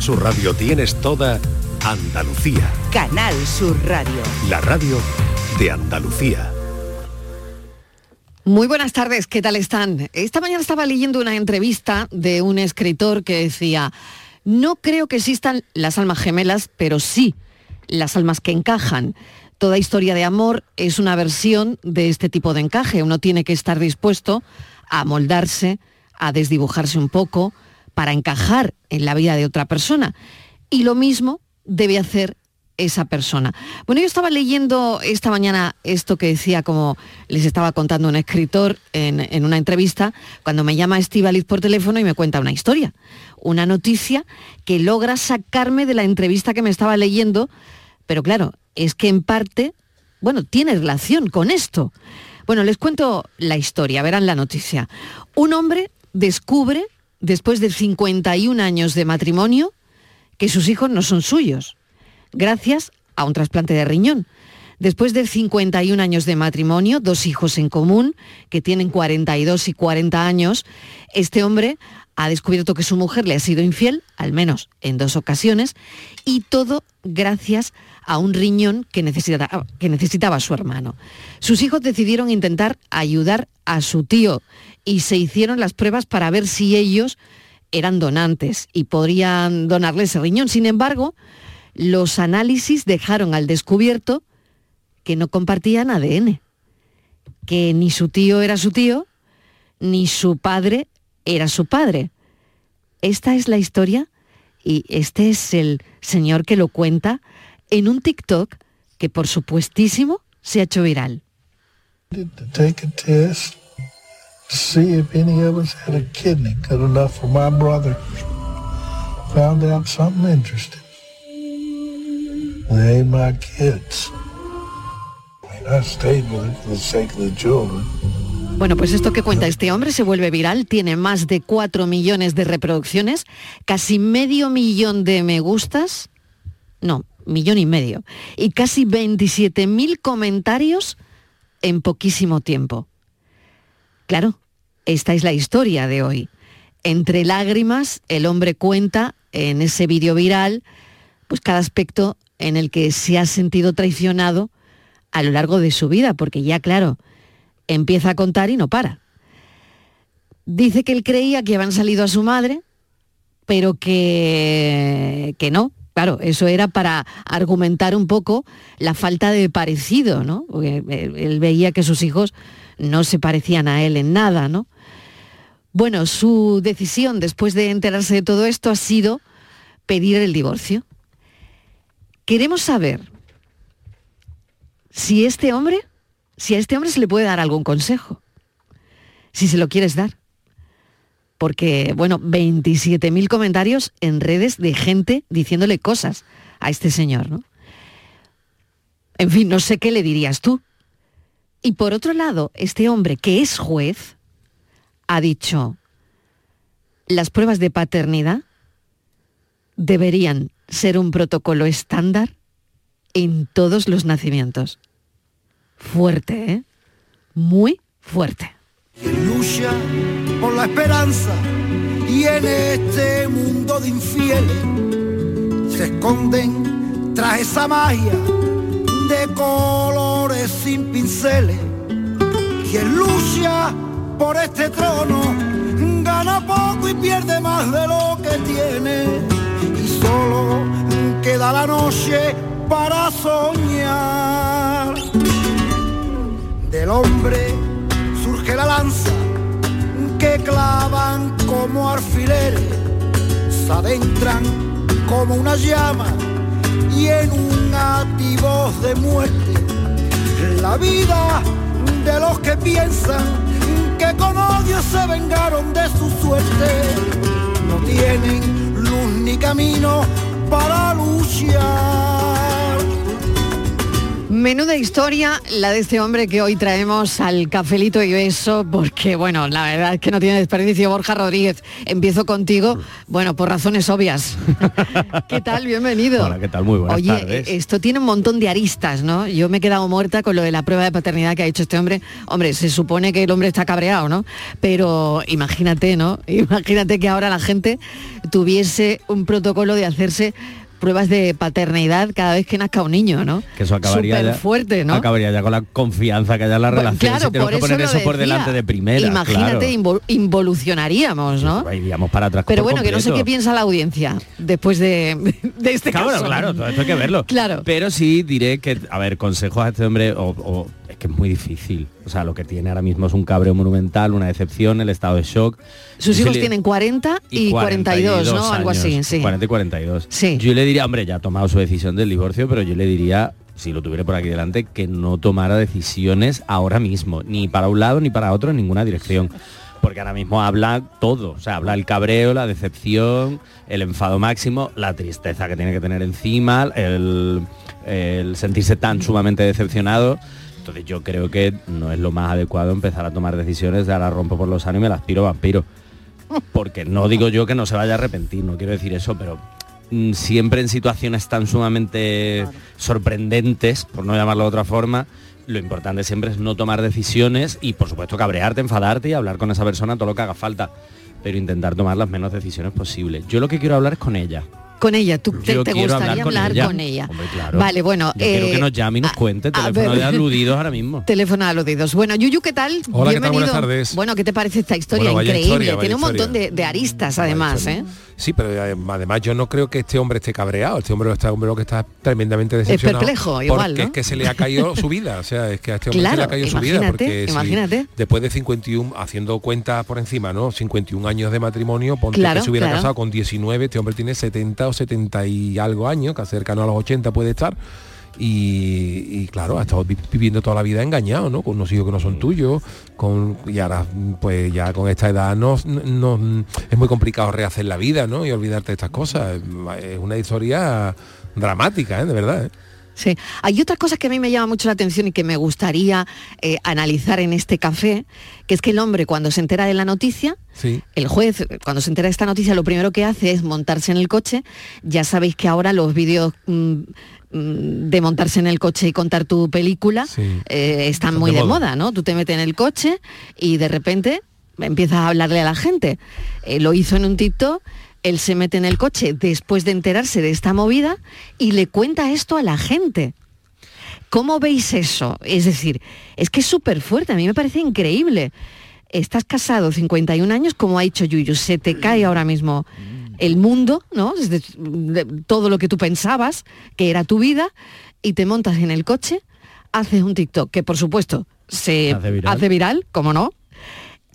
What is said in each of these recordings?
Sur Radio tienes toda Andalucía. Canal Sur Radio. La radio de Andalucía. Muy buenas tardes, ¿qué tal están? Esta mañana estaba leyendo una entrevista de un escritor que decía, no creo que existan las almas gemelas, pero sí las almas que encajan. Toda historia de amor es una versión de este tipo de encaje. Uno tiene que estar dispuesto a moldarse, a desdibujarse un poco, para encajar en la vida de otra persona. Y lo mismo debe hacer esa persona. Bueno, yo estaba leyendo esta mañana esto que decía, como les estaba contando un escritor en, una entrevista, cuando me llama Estivaliz por teléfono y me cuenta una historia, una noticia que logra sacarme de la entrevista que me estaba leyendo, pero claro, es que en parte, bueno, tiene relación con esto. Bueno, les cuento la historia, verán la noticia. Un hombre descubre después de 51 años de matrimonio, que sus hijos no son suyos, gracias a un trasplante de riñón. Después de 51 años de matrimonio, dos hijos en común, que tienen 42 y 40 años, este hombre ha descubierto que su mujer le ha sido infiel, al menos en dos ocasiones, y todo gracias a un riñón que necesitaba, que necesitaba su hermano. Sus hijos decidieron intentar ayudar a su tío y se hicieron las pruebas para ver si ellos eran donantes y podrían donarle ese riñón. Sin embargo, los análisis dejaron al descubierto que no compartían ADN, que ni su tío era su tío, ni su padre era su padre. Esta es la historia y este es el señor que lo cuenta en un TikTok que por supuestísimo se ha hecho viral. See if any of us had a kidney good enough for my brother. Found out something interesting. They ain't my kids. I stayed with it for the sake of the children. Bueno, pues esto que cuenta este hombre se vuelve viral, tiene más de 4 millones de reproducciones, casi medio millón de me gustas, no, millón y medio, y casi 27.000 comentarios en poquísimo tiempo. Claro, esta es la historia de hoy. Entre lágrimas, el hombre cuenta en ese vídeo viral, pues cada aspecto en el que se ha sentido traicionado a lo largo de su vida, porque ya claro, empieza a contar y no para. Dice que él creía que habían salido a su madre, pero que, que no. Claro, eso era para argumentar un poco la falta de parecido, ¿no? Porque él veía que sus hijos no se parecían a él en nada, ¿no? Bueno, su decisión después de enterarse de todo esto ha sido pedir el divorcio. Queremos saber si este hombre, si a este hombre se le puede dar algún consejo, si se lo quieres dar. Porque, bueno, 27.000 comentarios en redes de gente diciéndole cosas a este señor, ¿no? En fin, no sé qué le dirías tú. Y por otro lado, este hombre que es juez ha dicho, las pruebas de paternidad deberían ser un protocolo estándar en todos los nacimientos. Fuerte, ¿eh? Muy fuerte. Este se esconden tras esa magia de colores sin pinceles. Quien lucha por este trono gana poco y pierde más de lo que tiene. Y solo queda la noche para soñar. Del hombre surge la lanza que clavan como alfileres, se adentran como una llama y en un ativoz de muerte. La vida de los que piensan que con odio se vengaron de su suerte, no tienen luz ni camino para luchar Menuda historia la de este hombre que hoy traemos al cafelito y beso, porque bueno, la verdad es que no tiene desperdicio. Borja Rodríguez, empiezo contigo, bueno, por razones obvias. ¿Qué tal? Bienvenido. Hola, ¿qué tal? Muy buenas Oye, tardes. esto tiene un montón de aristas, ¿no? Yo me he quedado muerta con lo de la prueba de paternidad que ha hecho este hombre. Hombre, se supone que el hombre está cabreado, ¿no? Pero imagínate, ¿no? Imagínate que ahora la gente tuviese un protocolo de hacerse pruebas de paternidad cada vez que nazca un niño, ¿no? Que eso acabaría ya, fuerte, ¿no? acabaría ya con la confianza que haya en la relación. claro, si tenemos por que poner eso por delante de primera. Imagínate, claro. invo- involucionaríamos, ¿no? Pues iríamos para atrás. Pero bueno, que no sé qué piensa la audiencia después de, de este Claro, caso. claro, todo esto hay que verlo. Claro. Pero sí diré que, a ver, consejos a este hombre, o, que es muy difícil. O sea, lo que tiene ahora mismo es un cabreo monumental, una decepción, el estado de shock. Sus hijos le- tienen 40 y, 42, ¿no? Algo así, sí. 40 y 42. Sí. Yo le diría, hombre, ya ha tomado su decisión del divorcio, pero yo le diría, si lo tuviera por aquí delante, que no tomara decisiones ahora mismo, ni para un lado ni para otro en ninguna dirección. Porque ahora mismo habla todo, o sea, habla el cabreo, la decepción, el enfado máximo, la tristeza que tiene que tener encima, el, el sentirse tan sumamente decepcionado. Entonces yo creo que no es lo más adecuado empezar a tomar decisiones de ahora rompo por los años y me las piro vampiro porque no digo yo que no se vaya a arrepentir, no quiero decir eso, pero mm, siempre en situaciones tan sumamente sorprendentes, por no llamarlo de otra forma, lo importante siempre es no tomar decisiones y por supuesto cabrearte, enfadarte y hablar con esa persona todo lo que haga falta, pero intentar tomar las menos decisiones posibles. Yo lo que quiero hablar es con ella. Con ella, ¿tú te, gustaría hablar, ella. con ella? Hombre, claro. Vale, bueno. Yo quiero eh, que nos llame y nos a- cuente, a teléfono ver. de aludidos ahora mismo. Teléfono de aludidos. Bueno, Yuyu, ¿qué tal? Hola, ¿qué tal? Buenas tardes. Bueno, ¿qué te parece esta historia? Bueno, Increíble. historia, Tiene un montón de, de aristas, además. ¿eh? Sí, pero eh, además yo no creo que este hombre esté cabreado. Este hombre, este hombre lo que está tremendamente decepcionado. perplejo, igual, Porque ¿no? es que se le ha caído su vida. O sea, es que a este hombre se le Claro, ha caído su vida. imagínate, Porque si imagínate. después de 51, haciendo cuentas por encima, ¿no? 51 años de matrimonio, ponte Claro, que se hubiera claro. casado con 19, este hombre tiene 70 o 70 y algo años, que cercano a los 80 puede estar. Y, y, claro, ha estado vi- viviendo toda la vida engañado, ¿no? Con unos hijos que no son tuyos, con, y ahora pues ya con esta edad no, no- es muy complicado rehacer la vida, ¿no? Y olvidarte de estas cosas. Es una historia dramática, ¿eh? De verdad. ¿eh? Sí. Hay otras cosas que a mí me llama mucho la atención y que me gustaría eh, analizar en este café, que es que el hombre cuando se entera de la noticia, Sí. el juez cuando se entera de esta noticia lo primero que hace es montarse en el coche. Ya sabéis que ahora los vídeos mm, mm, de montarse en el coche y contar tu película Sí. eh, están muy de de moda. moda, ¿no? Tú te metes en el coche y de repente empiezas a hablarle a la gente. Eh, lo hizo en un TikTok, él se mete en el coche después de enterarse de esta movida y le cuenta esto a la gente. ¿Cómo veis eso? Es decir, es que es súper fuerte, a mí me parece increíble. Estás casado 51 años, como ha dicho Yuyu, se te cae ahora mismo el mundo, ¿no? Todo lo que tú pensabas que era tu vida y te montas en el coche, haces un TikTok que por supuesto se Hace viral. hace viral, como no,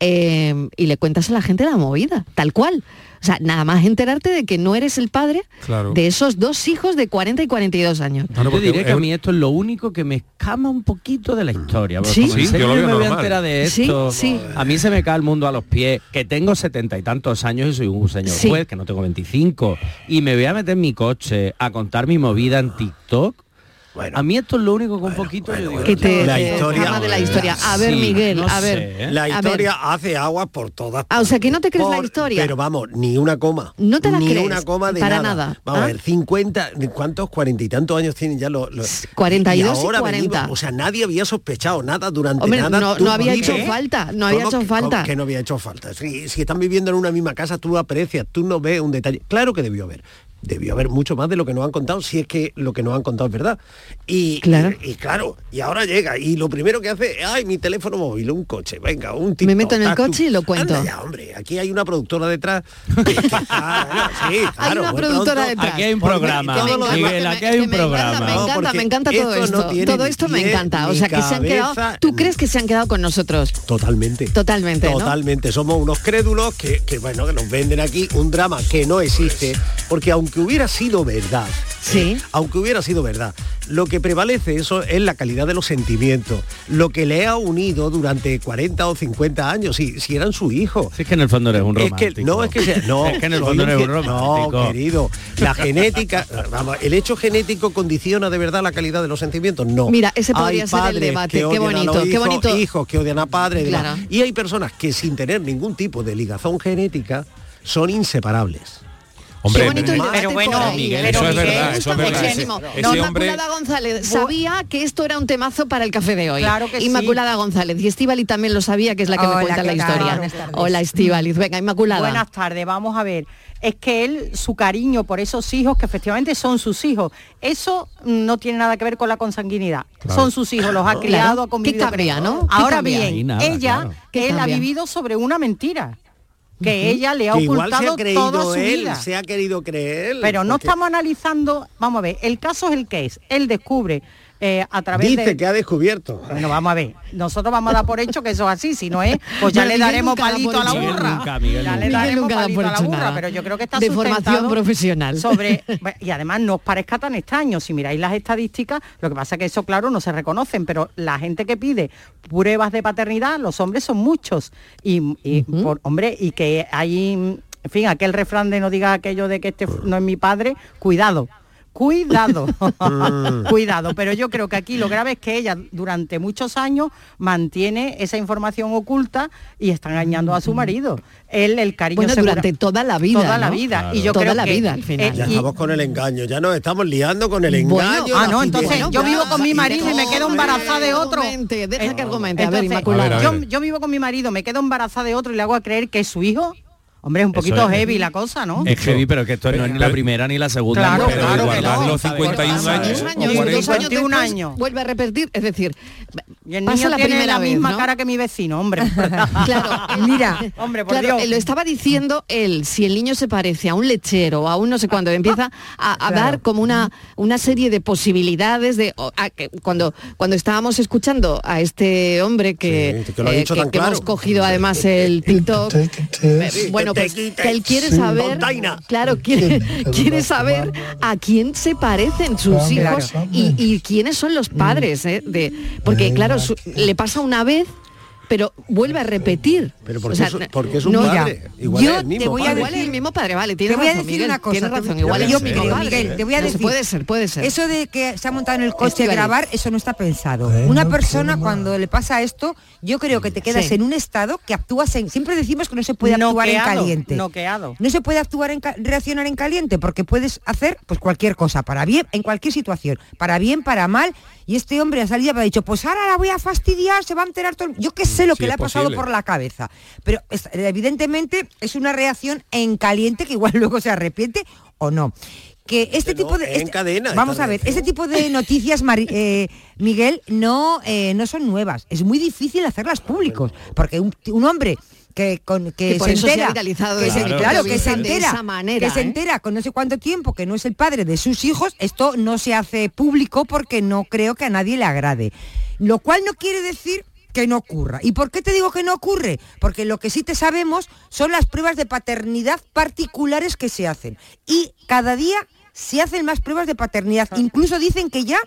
eh, y le cuentas a la gente la movida, tal cual. O sea, nada más enterarte de que no eres el padre Claro. de esos dos hijos de 40 y 42 años. Claro, Yo porque diré que es a mí esto es lo único que me escama un poquito de la historia. Sí. Sí, yo lo veo me voy a enterar de Sí, esto. sí. A mí se me cae el mundo a los pies, que tengo setenta y tantos años y soy un señor Sí. juez, que no tengo 25, y me voy a meter en mi coche a contar mi movida en TikTok. Bueno. a mí esto es lo único que un poquito yo digo, que te, La te historia- de la historia. A ver, Sí, Miguel, no a ver. sé, ¿eh? La ver. historia hace agua por todas Ah, o sea, que no te crees la historia. Pero vamos, ni una coma. No te la ni crees, una coma de para nada. nada. Vamos ¿Ah? a ver, 50, ¿cuántos? Cuarenta y tantos años tienen ya los... los 42 y ahora 40. venimos, o sea, nadie había sospechado nada durante Hombre, nada. no- había hecho falta, no había ¿Cómo hecho que- falta? que no había hecho falta. Si, si están viviendo en una misma casa, tú aprecias, tú no ves un detalle. Claro que debió haber. Debió haber mucho más de lo que nos han contado, si es que lo que nos han contado es verdad. Y Claro. y, y claro, y ahora llega, y lo primero que hace, ay, mi teléfono móvil, un coche, venga, un TikTok, Me meto en el coche y lo cuento. Anda ya, hombre, aquí hay una productora detrás. que- que- ah, bueno, sí, Hay claro, una muy productora pronto- detrás. Aquí hay un programa. Miguel, aquí me- hay un que me encanta. Me encanta, porque me encanta todo esto no esto. tiene todo esto me encanta. O sea, que se han quedado. ¿Tú crees que se han quedado con nosotros? Totalmente. Totalmente, ¿no? Totalmente. Somos unos crédulos que, que, bueno, que nos venden aquí un drama que no existe, porque aunque hubiera sido verdad, Sí. eh, aunque hubiera sido verdad, lo que prevalece eso es la calidad de los sentimientos, lo que le ha unido durante 40 o 50 años, si, si eran su hijo. Si es que en el fondo eres un Es romántico. que, no, es que, sea- no, Es que en el fondo eres un romántico. No, querido. La genética, vamos, el hecho genético condiciona de verdad la calidad de los sentimientos. No. Mira, ese podría Hay ser el padres debate. que Qué odian a bonito, los qué hijos, bonito. Hijos que odian a padres. Claro. Y hay personas que sin tener ningún tipo de ligazón genética son inseparables. Hombre, Qué bonito el pero- debate pero bueno, por ahí, Miguel, ¿eh? eso es verdad, me eso gusta es verdad. muchísimo. Ese- No, ese hombre- Inmaculada González sabía que esto era un temazo para el café de hoy. Claro que sí. Inmaculada González. Y Estivali también lo sabía, que es la que me cuenta la historia. Hola, Estivaliz. Venga, Inmaculada. Buenas tardes, vamos a ver. Es que él, su cariño por esos hijos, que efectivamente son sus hijos, eso no tiene nada que ver con la consanguinidad. Claro. Son sus hijos, los ha criado, Claro. ha convivido ¿Qué cambia, con ellos. no? ¿Qué Ahora cambia? bien, nada, ella, claro. ¿Qué él ha vivido sobre una mentira. Que ella le ha Que igual se ocultado ha creído toda su él, vida. se ha querido creer. Pero no porque estamos analizando, vamos a ver, el caso es el que es. Él descubre eh, a través Dice de... que ha descubierto. Bueno, vamos a ver. Nosotros vamos a dar por hecho que eso es así, si no es, pues ya le daremos palito a la burra. Nunca, Miguel ya le Miguel daremos nunca da palito por a la burra, nada. pero yo creo que está De formación profesional. sobre y además no os parezca tan extraño si miráis las estadísticas, lo que pasa es que eso claro no se reconocen, pero la gente que pide pruebas de paternidad, los hombres son muchos y, y por hombre y que hay en fin, aquel refrán de no diga aquello de que este no es mi padre, cuidado. Cuidado, cuidado, pero yo creo que aquí lo grave es que ella durante muchos años mantiene esa información oculta y está engañando a su marido. Él, el cariño Bueno, segura- durante toda la vida, Toda la vida. Claro. Y yo Toda creo la que, vida, al final. eh, Ya y- estamos con el engaño, ya nos estamos liando con el Bueno, engaño. ah, no, entonces yo vivo con mi marido y me quedo embarazada de otro. deja Eh, que argumente. A ver, Inmaculada. Ver. Yo, yo vivo con mi marido, me quedo embarazada de otro y le hago a creer que es su hijo. Hombre, es un poquito es- heavy la cosa, ¿no? Es heavy, pero que esto no es ni la primera ni la segunda. Claro, pero claro que guardar no. los 51 Pasa años, años, 40. dos años 21 después años. vuelve a repetir, es decir, Y el pasa niño la tiene primera la vez, misma ¿no? cara que mi vecino, hombre. Claro, mira, hombre, por claro, Dios. lo estaba diciendo él, si el niño se parece a un lechero, a un no sé cuándo, empieza a, a dar como una, una serie de posibilidades de o- a que cuando, cuando estábamos escuchando a este hombre que, Sí, que lo ha eh, que- tan que claro. hemos cogido además el TikTok, eh, bueno, pues que él quiere saber, claro, quiere, quiere saber a quién se parecen sus hijos y, y quiénes son los padres, eh, de, porque claro, su- le pasa una vez pero vuelve a repetir. Pero porque O sea, es un- porque es un no, padre. Igual yo es el mismo te voy a padre. El mismo padre, vale, Te tienes voy a razón, decir Miguel, una cosa. tienes te- razón, igual yo creo, mismo padre. Miguel, te voy a No decir. puede ser, puede ser. Eso de que se ha montado en el coche a grabar, eso no está pensado. Una persona cuando le pasa esto, yo creo que te quedas Sí. en un estado que actúas en. Siempre decimos que no se puede actuar en caliente. noqueado. No se puede actuar en reaccionar en caliente porque puedes hacer pues cualquier cosa, para bien, en cualquier situación, para bien, para mal. Y este hombre ha salido y ha dicho, pues ahora la voy a fastidiar, se va a enterar todo. el-". Yo qué sé lo Sí, que le ha pasado posible. por la cabeza. Pero es- evidentemente es una reacción en caliente que igual luego se arrepiente o no. Que este tipo de... en este- cadena vamos a ver, reacción. este tipo de noticias, Mari- eh, Miguel, no, eh, no son nuevas. Es muy difícil hacerlas públicos. Porque un, un hombre que, con, que, se se entera, que se- claro, que que se de entera, esa manera, que se ¿eh? entera con no sé cuánto tiempo que no es el padre de sus hijos, esto no se hace público porque no creo que a nadie le agrade. Lo cual no quiere decir que no ocurra. ¿Y por qué te digo que no ocurre? Porque lo que sí te sabemos son las pruebas de paternidad particulares que se hacen. Y cada día se hacen más pruebas de paternidad. Incluso dicen que ya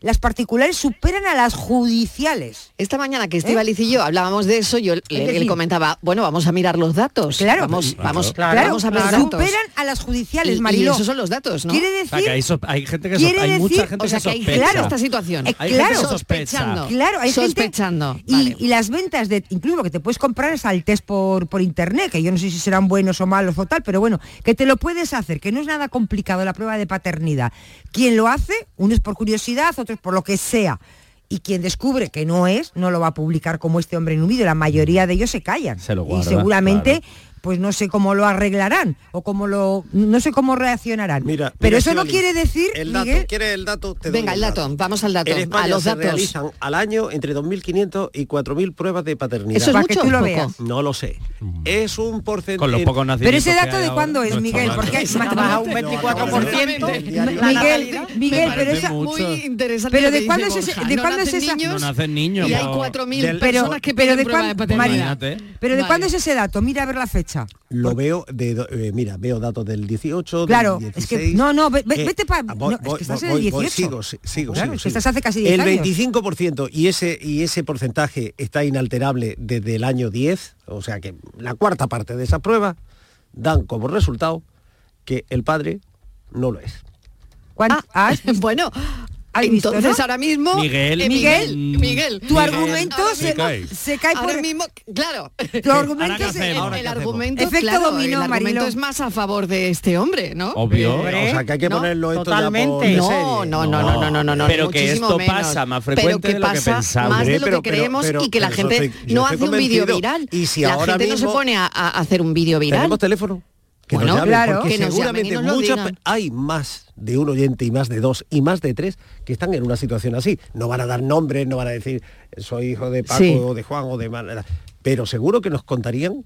las particulares superan a las judiciales. Esta mañana que Estivaliz y yo hablábamos de eso, yo le, decir- comentaba, bueno, vamos a mirar los datos. Claro. vamos, Claro. vamos, Claro, vamos a ver claro. datos. Superan a las judiciales, y, y Mariló. esos son los datos, ¿no? Quiere O decir sea, que hay, so- hay gente que Quiere hay mucha decir- gente o sea, que que hay claro esta situación. Eh, Hay claro. gente. Sospechando. Claro, hay gente- Sospechando, y, vale. y las ventas de, incluso lo que te puedes comprar es al test por, por internet, que yo no sé si serán buenos o malos o tal, pero bueno, que te lo puedes hacer, que no es nada complicado la prueba de paternidad. Quien lo hace, unos por curiosidad, por lo que sea. Y quien descubre que no es, no lo va a publicar como este hombre en un vídeo. La mayoría de ellos se callan. Se lo y seguramente, claro. Pues no sé cómo lo arreglarán o cómo lo, no sé cómo reaccionarán. Mira, pero mira, eso no quiere decir, el dato, Miguel, ¿Quieres el dato? Te Venga, el dato, vamos al dato, En España a los se datos. realizan al año entre 2.500 y 4.000 pruebas de paternidad. Eso es Para mucho que o tú lo poco. veas. No lo sé. Es un porcentaje... Con los pocos Pero ese dato de cuándo es, no Miguel, porque ha bajado un 24%. la Miguel. Miguel, pero muy interesante. Pero ¿de cuándo es de cuándo es esa- niños No nacen niños. y hay pero- 4.000 Del- personas que pero piden de prueba cuán- de paternidad. Imagínate. pero ¿de Vale. cuándo es ese dato? Mira a ver la fecha. Lo veo de eh, mira, veo datos del 18, del Claro, 16, es que no, no, ve- ve- eh, vete pa- ah, voy- no, es que voy- estás en voy- el voy- 18. sigo, sí, sigo, Claro, sigo, es que sigo. estás hace casi 10 El años. 25% y ese y ese porcentaje está inalterable desde el año 10, o sea que la cuarta parte de esa prueba dan como resultado que el padre no lo es. ¿Cuán- Ah, has bueno, ¿Has visto, entonces no? ahora mismo... Miguel. eh, Miguel. Miguel. Tu argumento ahora se, cae. se cae por... Mismo, claro. Tu argumento Ahora, ¿qué se- hacemos? El, ¿qué hacemos? argumento, Efecto claro, dominó, el argumento es más a favor de este hombre, ¿no? Obvio. Hombre, o sea que hay que no, ponerlo esto totalmente. ya por No, no, no, no, no, no, no, no, Pero que esto menos. pasa más frecuente que de lo que pasa pensamos. más de lo que pero- creemos pero- y que la gente no hace un vídeo viral. Y si la ahora gente no se pone a, a hacer un vídeo viral. ¿Tenemos teléfono? Que Bueno, nos llamen, claro. porque Que nos llamen y seguramente nos muchas hay más de un oyente y más de dos y más de tres que están en una situación así. No van a dar nombres, no van a decir soy hijo de Paco Sí. o de Juan o de Mar- pero seguro que nos contarían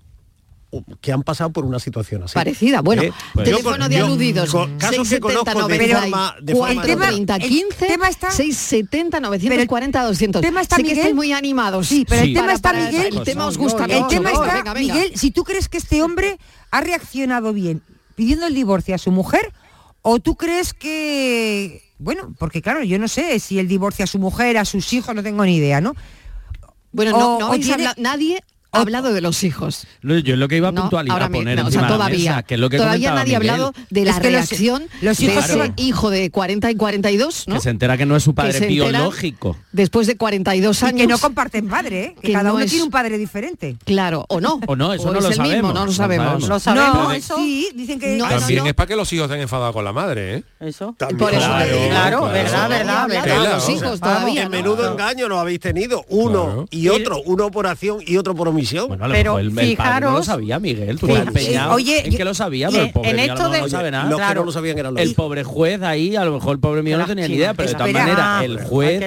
que han pasado por una situación así. Parecida. Bueno, ¿Eh? pues- teléfono de yo aludidos. con casos que 670, conozco de 90, forma, de forma 430, El tema- 15, el tema está- 670, 940, 200. tema está, sé que Miguel. estáis muy animados. Sí, pero el tema está, para- Miguel. El tema os gusta El tema ¿no? está, Venga, venga. Miguel, si tú crees que este hombre ha reaccionado bien pidiendo el divorcio a su mujer, o tú crees que, bueno, porque claro, yo no sé si él divorcia a su mujer, a sus hijos, no tengo ni idea, ¿no? Bueno, O- no, no o habéis tiene- hablado- nadie ha hablado de los hijos. No, Yo lo que iba a No, puntualizar, a poner mismo, o sea, de la todavía, mesa, que es lo que todavía nadie ha hablado de la Es que reacción los de hijos ese se van- hijo de 40 y 42, ¿no? que se entera que no es su padre biológico. Después de 42 Y años. que no comparten padre, ¿eh? que, que cada no uno es- tiene un padre diferente. Claro, o no. O no, eso no es lo el mismo, sabemos, no lo no sabemos. Lo sabemos no, eso. sí, dicen que No, También no. es para que los hijos estén enfadados con la madre, ¿eh? Eso. También. Por eso Claro, verdad, no verdad, verdad. de los hijos todavía, ¿no? menudo engaño lo habéis tenido. Uno y otro, uno por acción y otro por omisión. Bueno, a lo Pero mejor el, el padre no lo fijaros- sabía, Miguel. Tú empeñado oye, en que lo sabía, pero el pobre en mío a lo esto mejor de- no sabe nada. Los Claro. que no lo sabían eran los el pobre juez ahí, a lo mejor el pobre mío no tenía ni idea, pero de todas maneras el juez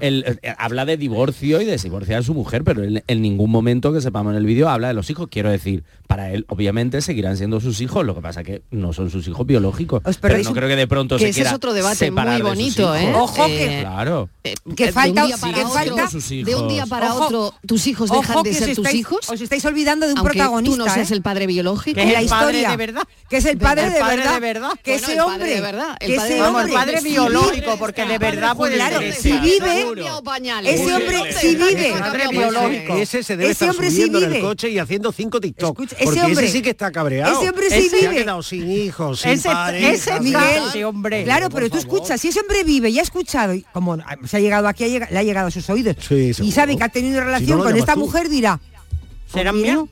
el- eh, habla de divorcio y de divorciar a su mujer, pero en ningún momento que sepamos en el vídeo habla de los hijos. Quiero decir, para él obviamente seguirán siendo sus hijos, lo que pasa que no son sus hijos biológicos. Os Pero no un- creo que de pronto Que se ese es otro debate muy de sus bonito, ¿eh? hijos. Ojo que- Claro. Eh, Que de falta- un día para que otro, falta- de un día hijos. para Ojo, otro tus hijos dejan de ser tus estáis, hijos os estáis olvidando de un aunque protagonista. tú no seas ¿eh? el padre biológico Que en es la el padre historia de verdad. que es el padre, El de, padre verdad, de verdad. que Bueno, ese hombre de verdad, el que padre ese Vamos, el hombre padre si biológico, vive- porque de verdad puede Claro, ser si vive ese hombre si vive Padre biológico. Ese se debe estar hombre subiendo en el coche y haciendo cinco TikTok. Porque hombre- ese sí que está cabreado. ese hombre sí Ese se ha vive. quedado sin hijos, sin Ese- hombre. Claro, pero tú escuchas, si ese hombre vive y ha escuchado, y como se ha llegado aquí, le ha llegado a sus oídos, Sí, y sabe que ha tenido Si relación no lo con esta tú. mujer, dirá, ¿Serán "Pues mira, míos?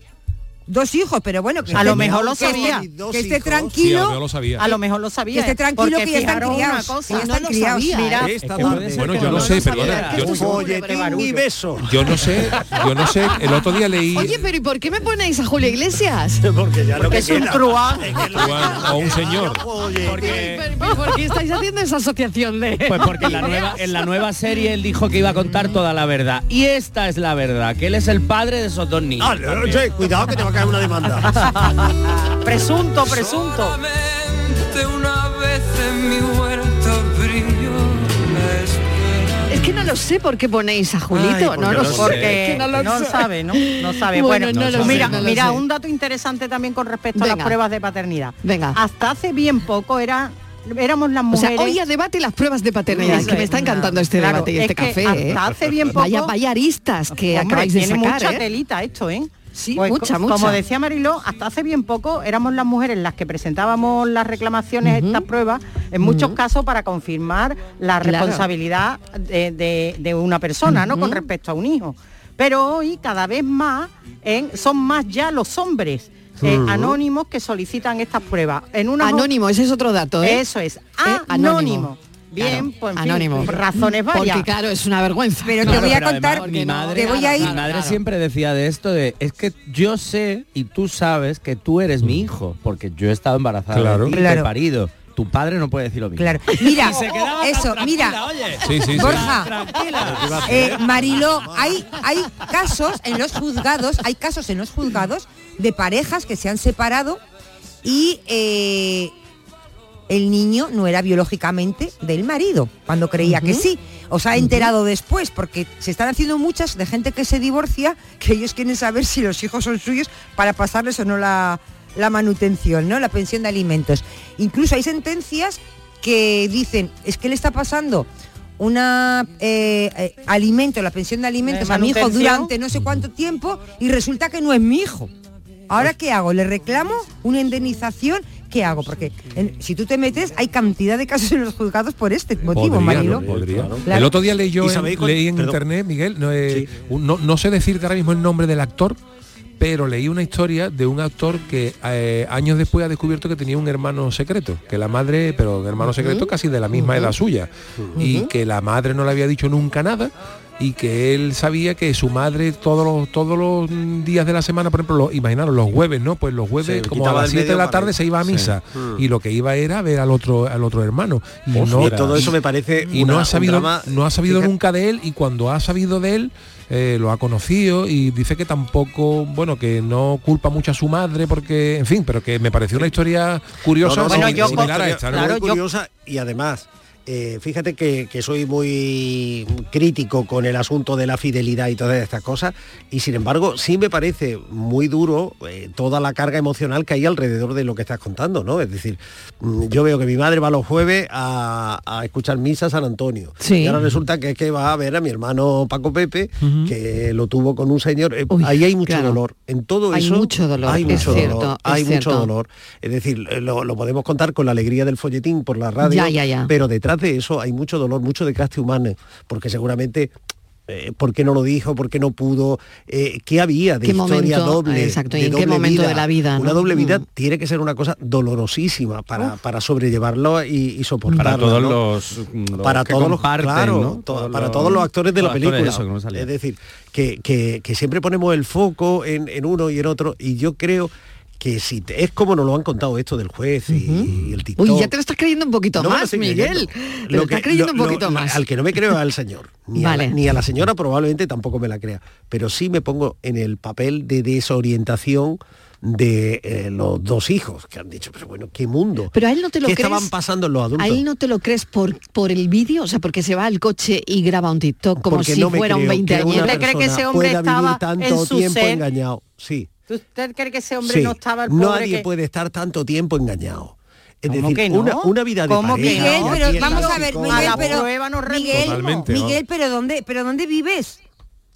Dos hijos, pero bueno, que A esté- lo mejor lo sabía. Que esté. Sí, a lo tranquilo, lo sabía. A lo mejor lo sabía. que esté tranquilo que ya están criados. cosa, ya no están lo criados. sabía, Mira. Esta Es que tarde. puede ser Bueno, yo no lo sé, perdona, yo- y beso. No sé, yo no sé, el otro día leí Oye, pero ¿y por qué me ponéis a Julio Iglesias? Porque ya lo Porque que es un truán. o un señor. Porque, ¿Por qué estáis haciendo esa asociación de...? pues porque en la, nueva, en la nueva serie él dijo que iba a contar toda la verdad. Y esta es la verdad, que él es el padre de esos dos niños. Ah, cuidado que te va a caer una demanda. Presunto, presunto. una vez en mi huerto brilló la espera. Es que no lo sé por qué ponéis a Julito, Ay, no lo sé. Porque Es que no, no lo sé. sabe, ¿no? No sabe. Bueno, Bueno, no lo sé, mira, no mira, un dato interesante también con respecto a las pruebas de paternidad. Venga. Hasta hace bien poco era éramos las O sea, mujeres. hoy a debate las pruebas de paternidad, Eso que me es, está encantando este claro, debate y es este que café. ¿eh? hasta hace bien poco- Vaya, vaya aristas que Hombre, acabáis de tiene sacar. mucha ¿eh? telita esto, ¿eh? Sí, Pues, mucha, co- mucha. Como decía Mariló, hasta hace bien poco éramos las mujeres las que presentábamos las reclamaciones, estas pruebas, en muchos casos para confirmar la Claro. responsabilidad de, de- de una persona, ¿no? Con respecto a un hijo. Pero hoy cada vez más en- son más ya los hombres eh, anónimos que solicitan estas pruebas. En una Anónimo, ese es otro dato, ¿eh? Eso es, ¿Eh? anónimo. Bien, Claro, pues fin, anónimo. razones varias. Porque claro, es una vergüenza. Pero te Claro, voy a pero además contar, mi madre, te voy a ir- mi madre Claro. siempre decía de esto de es que yo sé y tú sabes que tú eres mi hijo porque yo he estado embarazada Claro. de ti, Claro. te he parido. Tu padre no puede decir lo mismo. Claro. Mira, eso, mira, oye. Sí, sí, sí. Borja, Tranquila. eh, Mariló, hay, hay casos en los juzgados, hay casos en los juzgados de parejas que se han separado y eh, el niño no era biológicamente del marido, cuando creía que sí. Os ha enterado después, porque se están haciendo muchas de gente que se divorcia, que ellos quieren saber si los hijos son suyos para pasarles o no la, la manutención, ¿no? La pensión de alimentos. Incluso hay sentencias que dicen, es que le está pasando una eh, eh, alimento, la pensión de alimentos a mi hijo durante no sé cuánto tiempo y resulta que no es mi hijo. Ahora qué hago? ¿Le reclamo una indemnización? ¿Qué hago? Porque en- si tú te metes hay cantidad de casos en los juzgados por este motivo, Podría, Marilo. ¿no? Podría. Claro. El otro día leí yo ¿Y en, leí en perdón. internet, Miguel, no, eh, un- no, no sé decirte ahora mismo el nombre del actor, pero leí una historia de un actor que eh, años después ha descubierto que tenía un hermano secreto, que la madre, pero un hermano secreto casi de la misma edad suya, y que la madre no le había dicho nunca nada y que él sabía que su madre todos los todos los días de la semana, por ejemplo, los, imaginaros los jueves, ¿no? Pues los jueves como a las del 7 de la tarde se iba a Sí. misa Mm. y lo que iba era ver al otro al otro hermano y no y todo eso me parece y una- no ha sabido drama, no ha sabido fíjate- nunca de él y cuando ha sabido de él eh, lo ha conocido y dice que tampoco bueno que no culpa mucho a su madre porque en fin pero que me pareció una historia curiosa No, no, Bueno, no, yo similar a esta ¿no? claro, muy yo- curiosa y además eh, fíjate que, que soy muy crítico con el asunto de la fidelidad y todas estas cosas y sin embargo sí me parece muy duro eh, toda la carga emocional que hay alrededor de lo que estás contando, ¿no? Es decir, mm, yo veo que mi madre va los jueves a, a escuchar misa a San Antonio Sí. y ahora resulta que es que va a ver a mi hermano Paco Pepe que lo tuvo con un señor. Eh, Uy, ahí hay mucho claro. dolor. En todo Hay eso mucho dolor, hay mucho dolor. es Hay cierto. mucho dolor. Es decir, lo, lo podemos contar con la alegría del folletín por la radio, Ya, ya, ya. pero detrás de eso hay mucho dolor, mucho desgaste humano, porque seguramente eh, por qué no lo dijo, por qué no pudo, eh, qué había de ¿Qué historia momento? doble. Exacto, y de en qué momento de la vida, Una doble vida Mm. tiene que ser una cosa dolorosísima para, para sobrellevarlo y, y soportarlo. Para todos ¿no? los, los para que todos los claro, para todos los actores de la película eso, es decir que, que- que siempre ponemos el foco en, en uno y en otro y yo creo que si te- es como nos lo han contado esto del juez y, y el TikTok Uy, ya te lo estás creyendo un poquito no me lo más, Miguel. creyendo. Lo, estás creyendo un poquito lo- más. Al que no me creo al señor. Ni, a la, ni a la señora probablemente tampoco me la crea. Pero sí me pongo en el papel de desorientación de eh, los dos hijos que han dicho, pero bueno, qué mundo. Pero a él no te lo ¿Qué crees. estaban pasando los adultos? ¿A él no te lo crees por, por el vídeo? O sea, porque se va al coche y graba un TikTok como Porque si no fuera un creo 20 que una años. ¿Usted cree que ese hombre estaba tanto en su tiempo ser? engañado. Sí. ¿Usted cree que ese hombre sí. no estaba el pobre Nadie que- puede estar tanto tiempo engañado. Es ¿Cómo decir, que no? una, una vida de ¿Cómo que pareja, Miguel, no? pero vamos a ver, A Miguel, la pero Miguel, ¿no? Miguel, pero dónde, pero dónde vives?